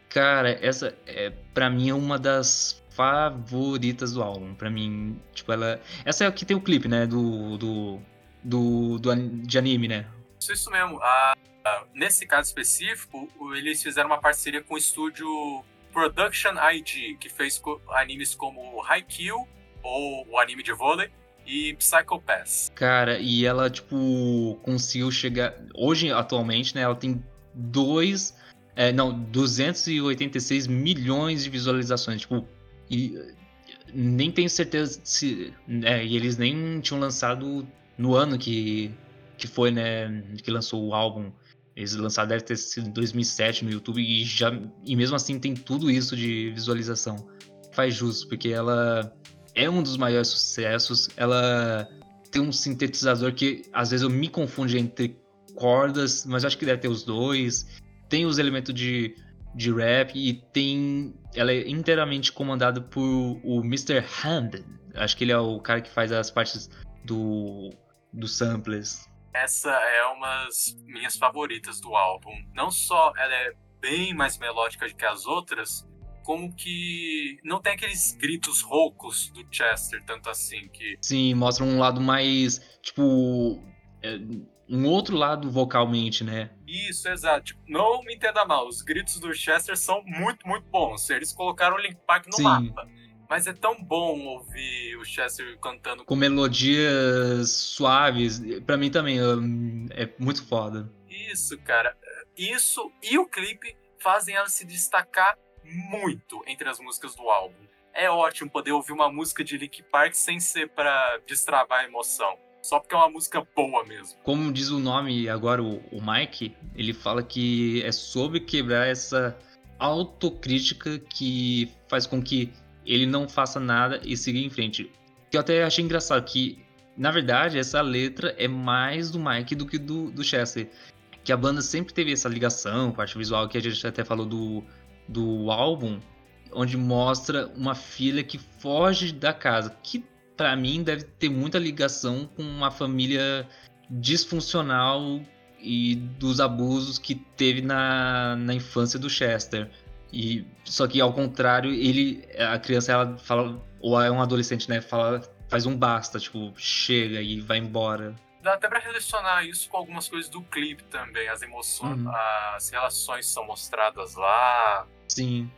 Speaker 2: Cara, essa é para mim é uma das favoritas do álbum. Para mim, tipo, ela. Essa é a que tem o clipe, né? Do. do, do, do de anime, né?
Speaker 3: Isso, isso mesmo. Ah, nesse caso específico, eles fizeram uma parceria com o estúdio Production IG, que fez animes como Haikyuu, ou o anime de vôlei, e Psycho Pass.
Speaker 2: Cara, e ela, tipo, conseguiu chegar. Hoje, atualmente, né? Ela tem dois. É, não, 286 milhões de visualizações. Tipo, e nem tenho certeza se. É, e eles nem tinham lançado no ano que, que foi, né? Que lançou o álbum. Eles lançaram, deve ter sido em 2007 no YouTube e já e mesmo assim tem tudo isso de visualização. Faz justo, porque ela é um dos maiores sucessos. Ela tem um sintetizador que às vezes eu me confundo entre cordas, mas acho que deve ter os dois. Tem os elementos de, de rap e tem. Ela é inteiramente comandada por o Mr. Hand. Acho que ele é o cara que faz as partes do, do samplers.
Speaker 3: Essa é uma das minhas favoritas do álbum. Não só ela é bem mais melódica que as outras, como que não tem aqueles gritos roucos do Chester, tanto assim que.
Speaker 2: Sim, mostra um lado mais, tipo. É, um outro lado vocalmente, né?
Speaker 3: Isso, exato. Tipo, não me entenda mal, os gritos do Chester são muito, muito bons. Eles colocaram o Link Park no Sim. mapa. Mas é tão bom ouvir o Chester cantando
Speaker 2: com melodias suaves. Para mim também é muito foda.
Speaker 3: isso, cara. Isso e o clipe fazem ela se destacar muito entre as músicas do álbum. É ótimo poder ouvir uma música de Linkin Park sem ser para destravar a emoção. Só porque é uma música boa mesmo.
Speaker 2: Como diz o nome agora, o, o Mike, ele fala que é sobre quebrar essa autocrítica que faz com que ele não faça nada e siga em frente. Que eu até achei engraçado que, na verdade, essa letra é mais do Mike do que do, do Chester. Que a banda sempre teve essa ligação, parte visual, que a gente até falou do, do álbum, onde mostra uma filha que foge da casa, que para mim deve ter muita ligação com uma família disfuncional e dos abusos que teve na, na infância do Chester. E só que ao contrário, ele a criança ela fala ou é um adolescente, né, fala faz um basta, tipo, chega e vai embora.
Speaker 3: Dá até para relacionar isso com algumas coisas do clipe também, as emoções, uhum. as relações são mostradas lá.
Speaker 2: Sim.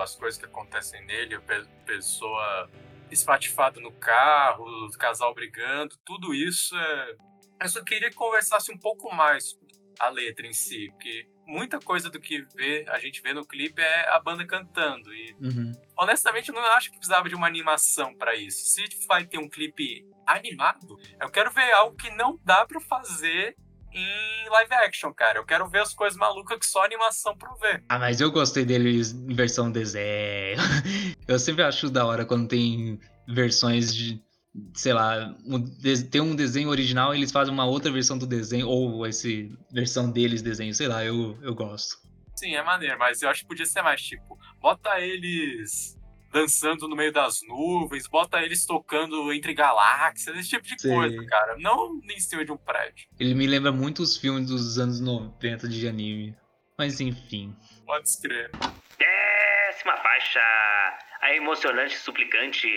Speaker 3: As coisas que acontecem nele, a pessoa espatifada no carro, o casal brigando, tudo isso é eu só queria que conversasse um pouco mais a letra em si, porque muita coisa do que vê, a gente vê no clipe é a banda cantando. E uhum. honestamente eu não acho que precisava de uma animação para isso. Se vai ter um clipe animado, eu quero ver algo que não dá para fazer em live action, cara. Eu quero ver as coisas malucas que só animação pra ver.
Speaker 2: Ah, mas eu gostei deles em versão desenho. Eu sempre acho da hora quando tem versões de sei lá, um, tem um desenho original e eles fazem uma outra versão do desenho, ou essa versão deles desenho, sei lá, eu, eu gosto.
Speaker 3: Sim, é maneiro, mas eu acho que podia ser mais tipo, bota eles dançando no meio das nuvens, bota eles tocando entre galáxias, esse tipo de Sei. coisa, cara. Não em cima de um prédio.
Speaker 2: Ele me lembra muito os filmes dos anos 90 de anime. Mas enfim.
Speaker 3: Pode escrever.
Speaker 1: Décima faixa. A emocionante suplicante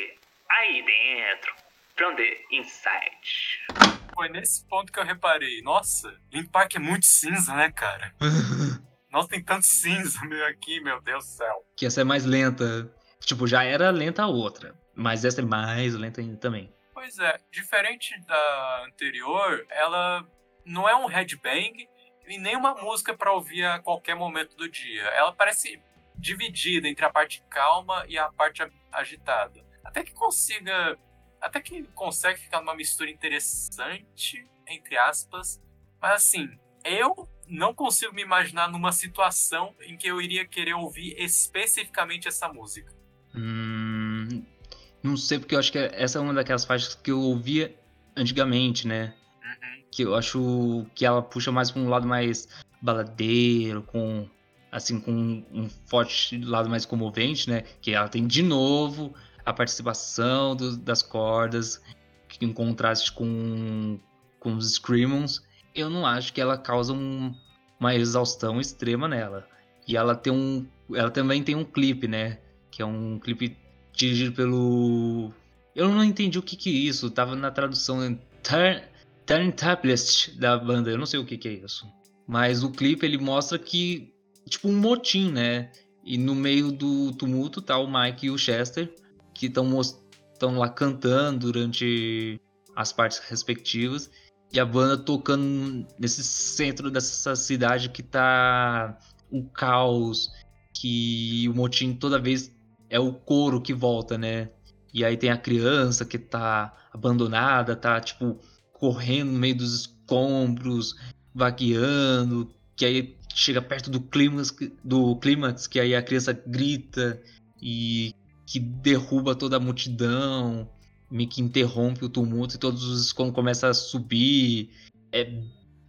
Speaker 1: aí dentro. From the Inside.
Speaker 3: Foi nesse ponto que eu reparei. Nossa, Link Park é muito cinza, né, cara? Nossa, tem tanto cinza meu aqui, meu Deus do céu.
Speaker 2: Que essa é mais lenta. Tipo, já era lenta a outra. Mas essa é mais lenta ainda também.
Speaker 3: Pois é, diferente da anterior, ela não é um headbang e nem uma música para ouvir a qualquer momento do dia. Ela parece dividida entre a parte calma e a parte agitada. Até que consiga até que consegue ficar numa mistura interessante, entre aspas. Mas assim, eu não consigo me imaginar numa situação em que eu iria querer ouvir especificamente essa música.
Speaker 2: Hum, não sei, porque eu acho que essa é uma daquelas faixas que eu ouvia antigamente, né? Uhum. Que eu acho que ela puxa mais para um lado mais baladeiro, com assim, com um forte lado mais comovente, né? Que ela tem de novo a participação do, das cordas em contraste com, com os Screamons, eu não acho que ela causa um, uma exaustão extrema nela. E ela tem um. Ela também tem um clipe, né? Que é um clipe dirigido pelo. Eu não entendi o que que é isso. Tava na tradução Turn, Turntablist da banda. Eu não sei o que que é isso. Mas o clipe ele mostra que. Tipo um motim, né? E no meio do tumulto tá o Mike e o Chester que estão lá cantando durante as partes respectivas e a banda tocando nesse centro dessa cidade que tá um caos, que o motim toda vez é o coro que volta, né? E aí tem a criança que tá abandonada, tá tipo correndo no meio dos escombros, vagueando, que aí chega perto do clímax, do clímax que aí a criança grita e que derruba toda a multidão, meio que interrompe o tumulto e todos os quando começa a subir. É,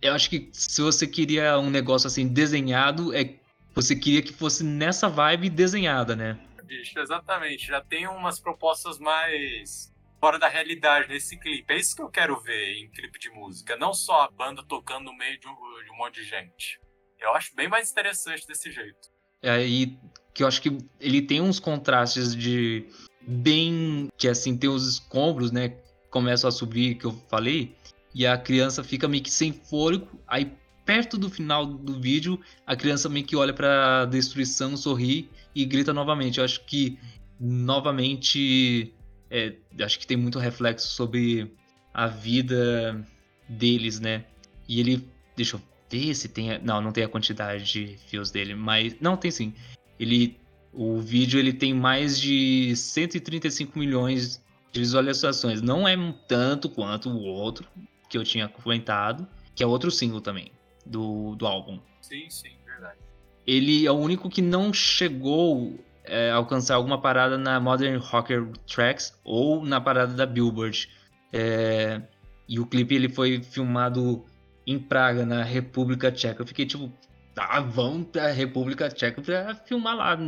Speaker 2: eu acho que se você queria um negócio assim desenhado, é você queria que fosse nessa vibe desenhada, né?
Speaker 3: Bicho, exatamente. Já tem umas propostas mais fora da realidade nesse clipe. É isso que eu quero ver em clipe de música, não só a banda tocando no meio de um, de um monte de gente. Eu acho bem mais interessante desse jeito.
Speaker 2: É, e que eu acho que ele tem uns contrastes de bem que assim tem os escombros, né, começam a subir que eu falei, e a criança fica meio que sem fôlego, aí perto do final do vídeo, a criança meio que olha para a destruição, sorri e grita novamente. Eu acho que novamente é, acho que tem muito reflexo sobre a vida deles, né? E ele, deixa eu ver se tem. Não, não tem a quantidade de views dele, mas. Não, tem sim. Ele. O vídeo ele tem mais de 135 milhões de visualizações. Não é tanto quanto o outro que eu tinha comentado, que é outro single também do, do álbum.
Speaker 3: Sim, sim, verdade.
Speaker 2: Ele é o único que não chegou é, a alcançar alguma parada na Modern Rocker Tracks ou na parada da Billboard. É, e o clipe ele foi filmado em Praga, na República Tcheca. Eu fiquei tipo, tá, vamos pra República Tcheca pra filmar lá,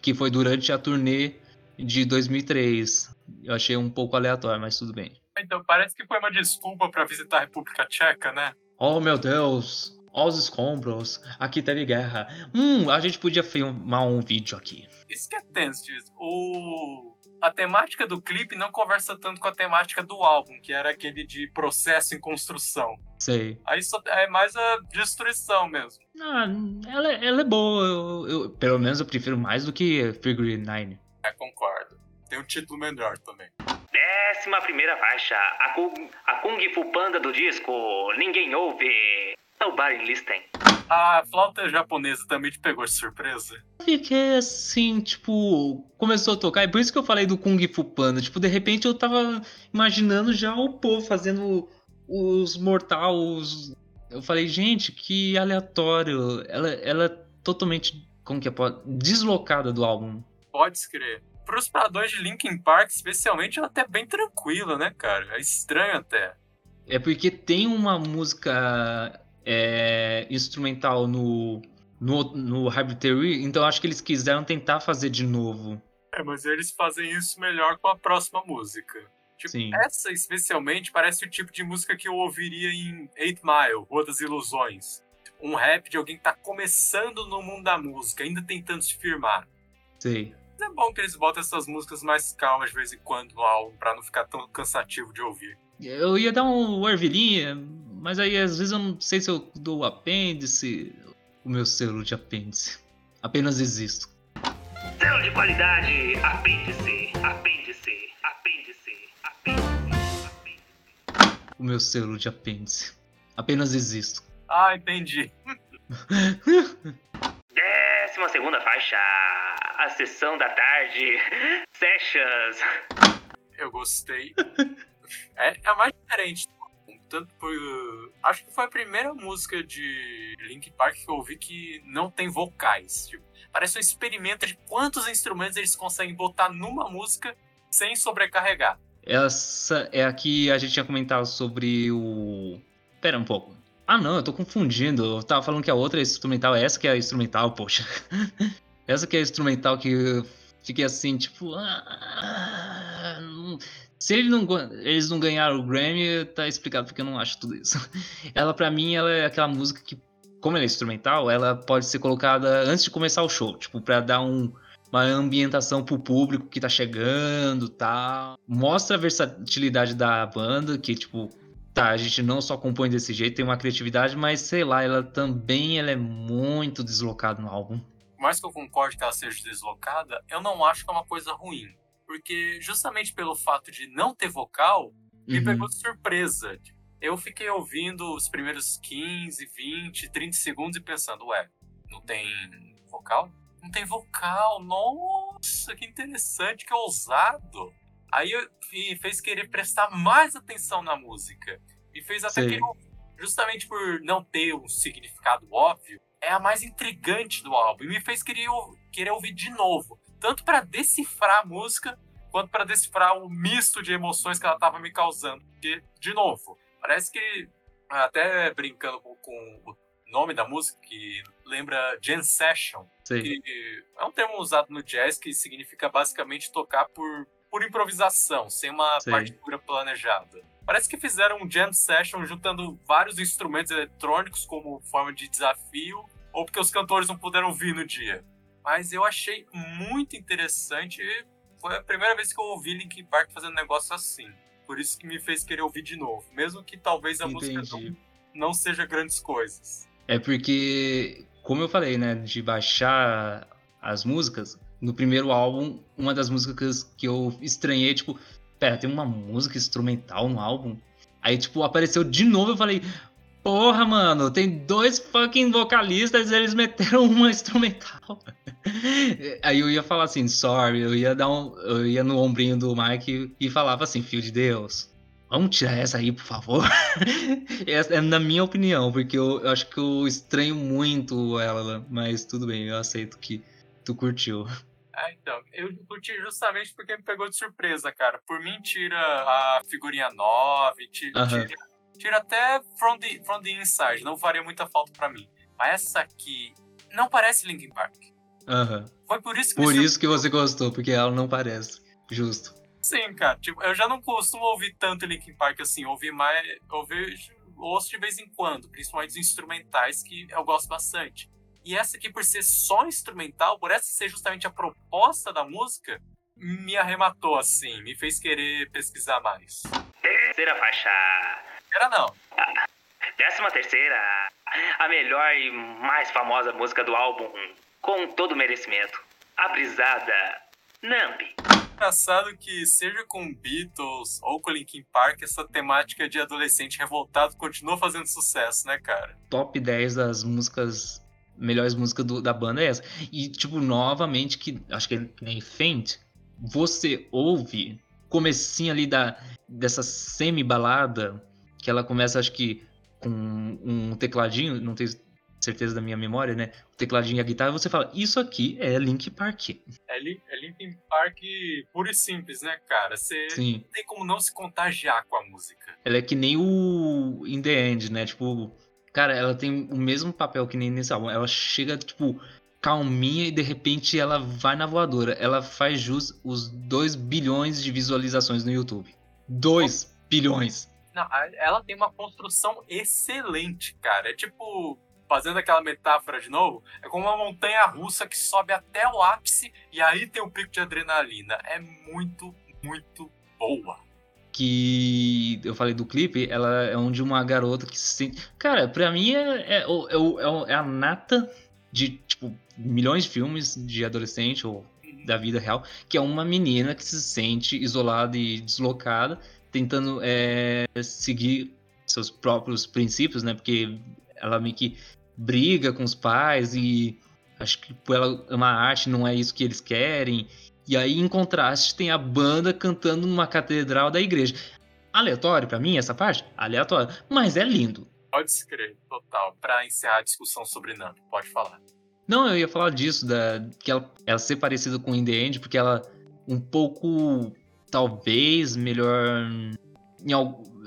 Speaker 2: que foi durante a turnê de 2003. Eu achei um pouco aleatório, mas tudo bem.
Speaker 3: Então, parece que foi uma desculpa para visitar a República Tcheca, né?
Speaker 2: Oh, meu Deus! Olha os escombros, aqui teve guerra. Hum, a gente podia filmar um vídeo aqui.
Speaker 3: Isso que é tenso, o a temática do clipe não conversa tanto com a temática do álbum, que era aquele de processo em construção.
Speaker 2: Sei.
Speaker 3: Aí só é mais a destruição mesmo.
Speaker 2: Ah, ela, ela é boa. Eu, eu, pelo menos eu prefiro mais do que Figure Nine.
Speaker 3: É, concordo. Tem um título melhor também.
Speaker 1: Décima primeira faixa. A Kung, a Kung Fu Panda do disco. Ninguém ouve. Nobody Listen.
Speaker 3: A flauta japonesa também te pegou de surpresa?
Speaker 2: Fiquei assim, tipo, começou a tocar, e por isso que eu falei do Kung Fu Panda. Tipo, de repente eu tava imaginando já o povo fazendo os mortais. Eu falei, gente, que aleatório. Ela, ela é totalmente, como que é, deslocada do álbum.
Speaker 3: Pode escrever. Para os padrões de Linkin Park, especialmente, ela é até bem tranquila, né, cara? É estranho até.
Speaker 2: É porque tem uma música é, instrumental no, no, no Hybrid Theory, então acho que eles quiseram tentar fazer de novo.
Speaker 3: É, mas eles fazem isso melhor com a próxima música. Tipo, Sim. essa especialmente parece o tipo de música que eu ouviria em Eight Mile, Rua das Ilusões. Um rap de alguém que tá começando no mundo da música, ainda tentando se firmar.
Speaker 2: Sei.
Speaker 3: Mas é bom que eles botem essas músicas mais calmas de vez em quando no álbum, pra não ficar tão cansativo de ouvir.
Speaker 2: Eu ia dar um ervilhinha, mas aí às vezes eu não sei se eu dou o apêndice, o meu selo de apêndice. Apenas existo.
Speaker 1: Selo de qualidade, apêndice, apêndice, apêndice, apêndice, apêndice.
Speaker 2: O meu selo de apêndice. Apenas existo.
Speaker 3: Ah, entendi.
Speaker 1: Décima segunda faixa. A sessão da tarde. Sessions.
Speaker 3: Eu gostei. É, é a mais diferente tanto por. Acho que foi a primeira música de Link Park que eu ouvi que não tem vocais. Tipo, parece um experimento de quantos instrumentos eles conseguem botar numa música sem sobrecarregar.
Speaker 2: Essa é a que a gente tinha comentado sobre o. Pera um pouco. Ah não, eu tô confundindo. Eu tava falando que a outra é instrumental, essa que é a instrumental, poxa. essa que é a instrumental que fiquei assim, tipo. Ah, se ele não, eles não ganharam o Grammy, tá explicado porque eu não acho tudo isso. Ela, para mim, ela é aquela música que, como ela é instrumental, ela pode ser colocada antes de começar o show, tipo, pra dar um, uma ambientação pro público que tá chegando tal. Mostra a versatilidade da banda, que, tipo, tá, a gente não só compõe desse jeito, tem uma criatividade, mas sei lá, ela também ela é muito deslocada no álbum.
Speaker 3: Por mais que eu concorde que ela seja deslocada, eu não acho que é uma coisa ruim porque justamente pelo fato de não ter vocal, me uhum. pegou de surpresa. Eu fiquei ouvindo os primeiros 15, 20, 30 segundos e pensando, ué, não tem vocal? Não tem vocal, nossa, que interessante, que ousado. Aí me fez querer prestar mais atenção na música. Me fez até Sim. querer, justamente por não ter um significado óbvio, é a mais intrigante do álbum. E me fez querer, querer ouvir de novo tanto para decifrar a música quanto para decifrar o misto de emoções que ela estava me causando. Porque, de novo, parece que até brincando com, com o nome da música que lembra jam session, Sim. que é um termo usado no jazz que significa basicamente tocar por, por improvisação, sem uma Sim. partitura planejada. Parece que fizeram um jam session juntando vários instrumentos eletrônicos como forma de desafio, ou porque os cantores não puderam vir no dia. Mas eu achei muito interessante. Foi a primeira vez que eu ouvi Linkin Park fazendo um negócio assim. Por isso que me fez querer ouvir de novo. Mesmo que talvez a Entendi. música não, não seja grandes coisas.
Speaker 2: É porque, como eu falei, né, de baixar as músicas, no primeiro álbum, uma das músicas que eu estranhei, tipo, pera, tem uma música instrumental no álbum? Aí, tipo, apareceu de novo, eu falei, Porra, mano, tem dois fucking vocalistas, eles meteram uma instrumental. Aí eu ia falar assim, sorry, eu ia dar um. Eu ia no ombrinho do Mike e falava assim, filho de Deus. Vamos tirar essa aí, por favor. essa é na minha opinião, porque eu, eu, acho que eu estranho muito ela, mas tudo bem, eu aceito que tu curtiu.
Speaker 3: Ah, então, eu curti justamente porque me pegou de surpresa, cara. Por mim, tira a figurinha 9, tira, uh -huh. tira, tira, até From the, From the Inside, não faria muita falta para mim. Mas essa aqui não parece Linkin Park.
Speaker 2: Aham. Uh -huh.
Speaker 3: Foi por isso
Speaker 2: que Por isso que você gostou, porque ela não parece. Justo.
Speaker 3: Sim, cara. Tipo, eu já não costumo ouvir tanto Linkin Park assim. Ouvir mais. Ouvir, ouço de vez em quando, principalmente os instrumentais, que eu gosto bastante. E essa aqui, por ser só instrumental, por essa ser justamente a proposta da música, me arrematou assim, me fez querer pesquisar mais.
Speaker 1: Terceira faixa.
Speaker 3: Era não.
Speaker 1: décima terceira, a melhor e mais famosa música do álbum, com todo merecimento. A brisada Nambi.
Speaker 3: Engraçado que, seja com Beatles ou com Linkin Park, essa temática de adolescente revoltado continua fazendo sucesso, né, cara?
Speaker 2: Top 10 das músicas melhores músicas do, da banda é essa. E, tipo, novamente, que acho que é nem Faint, você ouve comecinho ali da, dessa semi-balada, que ela começa, acho que, com um tecladinho, não tenho certeza da minha memória, né? O tecladinho e a guitarra, você fala, isso aqui é Link Park.
Speaker 3: É, é Linkin Park puro e simples, né, cara? Você Sim. não tem como não se contagiar com a música.
Speaker 2: Ela é que nem o In The End, né? Tipo, Cara, ela tem o mesmo papel que nem nesse álbum. Ela chega, tipo, calminha e de repente ela vai na voadora. Ela faz jus os 2 bilhões de visualizações no YouTube. 2 bilhões.
Speaker 3: Não, ela tem uma construção excelente, cara. É tipo, fazendo aquela metáfora de novo, é como uma montanha russa que sobe até o ápice e aí tem o um pico de adrenalina. É muito, muito boa
Speaker 2: que eu falei do clipe, ela é onde uma garota que se sente. Cara, pra mim é, é, é, é, a nata de, tipo, milhões de filmes de adolescente ou da vida real, que é uma menina que se sente isolada e deslocada, tentando é, seguir seus próprios princípios, né? Porque ela meio que briga com os pais e acho que por ela amar arte não é isso que eles querem e aí, em contraste, tem a banda cantando numa catedral da igreja. Aleatório para mim essa parte? Aleatório. Mas é lindo.
Speaker 3: Pode escrever, total. Para encerrar a discussão sobre Nando, pode falar.
Speaker 2: Não, eu ia falar disso, da, que ela, ela ser parecida com In The End, porque ela um pouco, talvez, melhor em,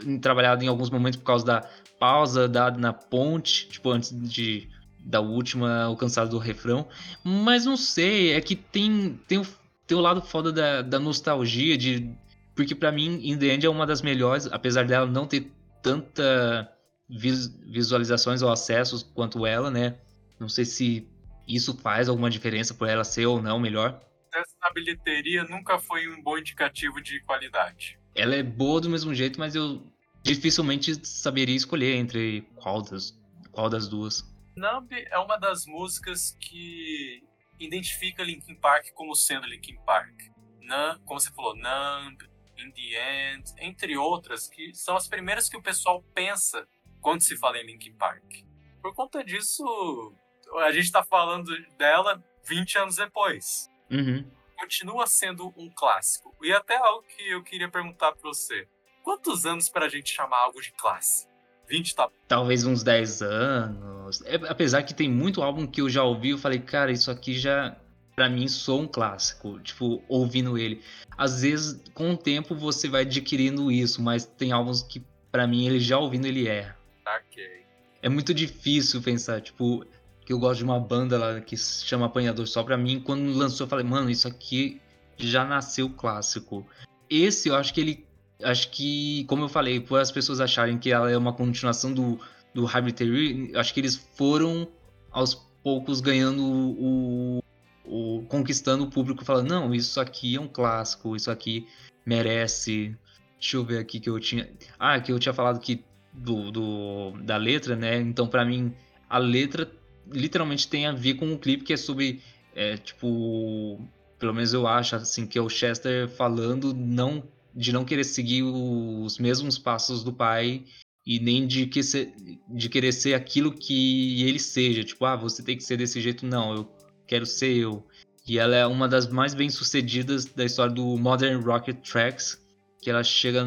Speaker 2: em, trabalhado em alguns momentos por causa da pausa dada na ponte, tipo, antes de da última alcançada do refrão. Mas não sei, é que tem, tem o tem o lado foda da, da nostalgia, de. Porque para mim, In The End é uma das melhores, apesar dela não ter tanta vis, visualizações ou acessos quanto ela, né? Não sei se isso faz alguma diferença por ela ser ou não melhor.
Speaker 3: Essa bilheteria nunca foi um bom indicativo de qualidade.
Speaker 2: Ela é boa do mesmo jeito, mas eu dificilmente saberia escolher entre qual das, qual das duas.
Speaker 3: Numb é uma das músicas que identifica Linkin Park como sendo Linkin Park. Numb, como você falou, Numb, In The End, entre outras, que são as primeiras que o pessoal pensa quando se fala em Linkin Park. Por conta disso, a gente está falando dela 20 anos depois.
Speaker 2: Uhum.
Speaker 3: Continua sendo um clássico. E até algo que eu queria perguntar para você. Quantos anos para a gente chamar algo de clássico? 20 tá.
Speaker 2: Talvez uns 10 anos. É, apesar que tem muito álbum que eu já ouvi, eu falei, cara, isso aqui já para mim sou um clássico, tipo, ouvindo ele. Às vezes, com o tempo você vai adquirindo isso, mas tem álbuns que para mim ele já ouvindo ele é.
Speaker 3: OK.
Speaker 2: É muito difícil pensar, tipo, que eu gosto de uma banda lá que se chama Apanhador só pra mim, quando lançou eu falei, mano, isso aqui já nasceu clássico. Esse eu acho que ele acho que, como eu falei, por as pessoas acharem que ela é uma continuação do, do Hybrid Theory, acho que eles foram aos poucos ganhando o, o conquistando o público, falando, não, isso aqui é um clássico, isso aqui merece. Deixa eu ver aqui que eu tinha. Ah, que eu tinha falado que do, do da letra, né? Então, para mim, a letra literalmente tem a ver com o clipe que é sobre, é, tipo, pelo menos eu acho assim que é o Chester falando não de não querer seguir os mesmos passos do pai e nem de, que ser, de querer ser aquilo que ele seja. Tipo, ah, você tem que ser desse jeito. Não, eu quero ser eu. E ela é uma das mais bem sucedidas da história do Modern Rocket Tracks, que ela chega.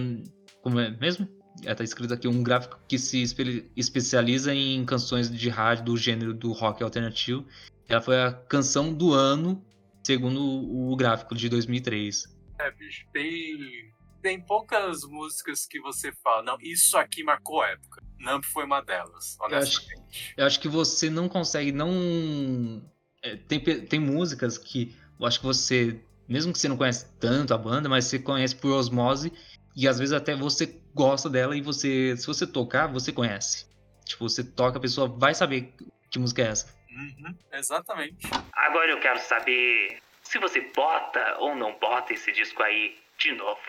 Speaker 2: Como é mesmo? Ela tá escrito aqui um gráfico que se espe especializa em canções de rádio do gênero do rock alternativo. Ela foi a canção do ano, segundo o gráfico de 2003.
Speaker 3: É, bicho, tem tem poucas músicas que você fala, não, isso aqui marcou época. Nump foi uma delas, honestamente.
Speaker 2: Eu acho, eu acho que você não consegue, não. É, tem, tem músicas que eu acho que você, mesmo que você não conhece tanto a banda, mas você conhece por osmose e às vezes até você gosta dela e você, se você tocar, você conhece. Tipo, você toca, a pessoa vai saber que música é essa.
Speaker 3: Uhum, exatamente.
Speaker 1: Agora eu quero saber se você bota ou não bota esse disco aí de novo.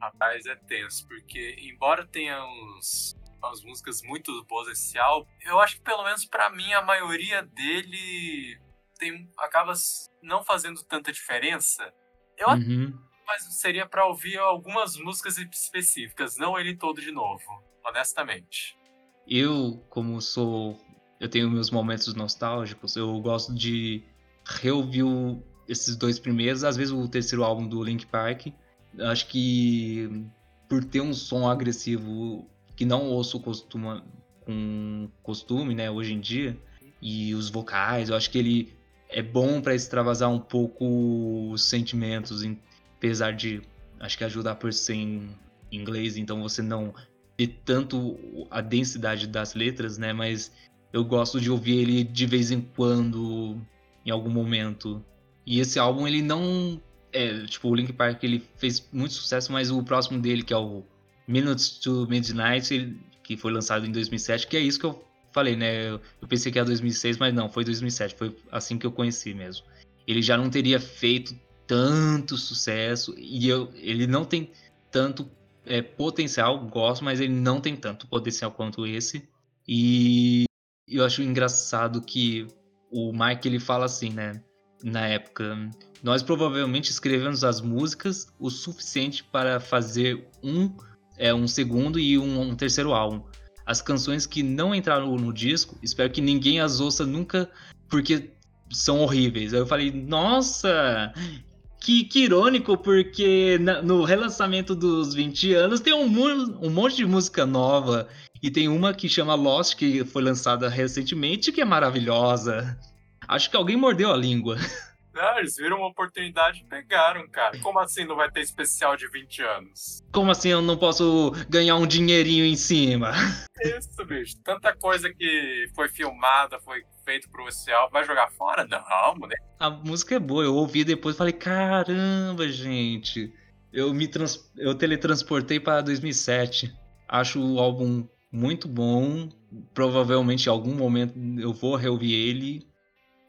Speaker 3: Rapaz, é tenso, porque embora tenha uns, umas músicas muito boas esse álbum, eu acho que pelo menos para mim a maioria dele tem, acaba não fazendo tanta diferença. Eu
Speaker 2: uhum.
Speaker 3: Mas seria para ouvir algumas músicas específicas, não ele todo de novo, honestamente.
Speaker 2: Eu, como sou, eu tenho meus momentos nostálgicos, eu gosto de reouvir esses dois primeiros, às vezes o terceiro álbum do Link Park, acho que por ter um som agressivo que não ouço costuma, com costume, né, hoje em dia, e os vocais, eu acho que ele é bom para extravasar um pouco os sentimentos, apesar de acho que ajudar por ser em inglês, então você não ter tanto a densidade das letras, né, mas eu gosto de ouvir ele de vez em quando, em algum momento. E esse álbum ele não é, tipo, o Link Park ele fez muito sucesso, mas o próximo dele, que é o Minutes to Midnight, ele, que foi lançado em 2007, que é isso que eu falei, né? Eu, eu pensei que era 2006, mas não, foi 2007, foi assim que eu conheci mesmo. Ele já não teria feito tanto sucesso e eu, ele não tem tanto é, potencial, gosto, mas ele não tem tanto potencial quanto esse. E eu acho engraçado que o Mike ele fala assim, né? Na época, nós provavelmente escrevemos as músicas o suficiente para fazer um, é, um segundo e um, um terceiro álbum. As canções que não entraram no disco, espero que ninguém as ouça nunca, porque são horríveis. Aí eu falei, nossa, que, que irônico, porque na, no relançamento dos 20 anos tem um, um monte de música nova. E tem uma que chama Lost, que foi lançada recentemente, que é maravilhosa. Acho que alguém mordeu a língua.
Speaker 3: Ah, eles viram uma oportunidade e pegaram, cara. Como assim não vai ter especial de 20 anos?
Speaker 2: Como assim eu não posso ganhar um dinheirinho em cima?
Speaker 3: Isso, bicho. Tanta coisa que foi filmada, foi feito pro especial. Vai jogar fora? Não, moleque.
Speaker 2: A música é boa. Eu ouvi depois e falei, caramba, gente. Eu me trans... eu teletransportei para 2007. Acho o álbum muito bom. Provavelmente em algum momento eu vou reouvir ele.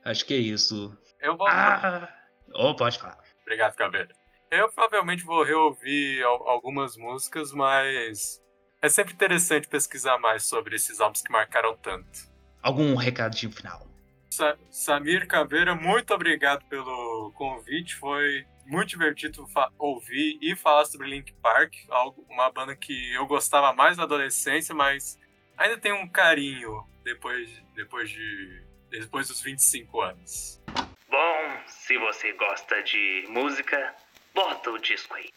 Speaker 2: Acho que é isso.
Speaker 3: Eu vou.
Speaker 2: Ah! Oh, pode falar.
Speaker 3: Obrigado, Caveira. Eu provavelmente vou reouvir algumas músicas, mas é sempre interessante pesquisar mais sobre esses álbuns que marcaram tanto.
Speaker 2: Algum recadinho final?
Speaker 3: Sa Samir Caveira, muito obrigado pelo convite. Foi muito divertido ouvir e falar sobre Link Park, algo, uma banda que eu gostava mais na adolescência, mas ainda tenho um carinho depois, depois, de, depois dos 25 anos.
Speaker 1: Bom, se você gosta de música, bota o disco aí.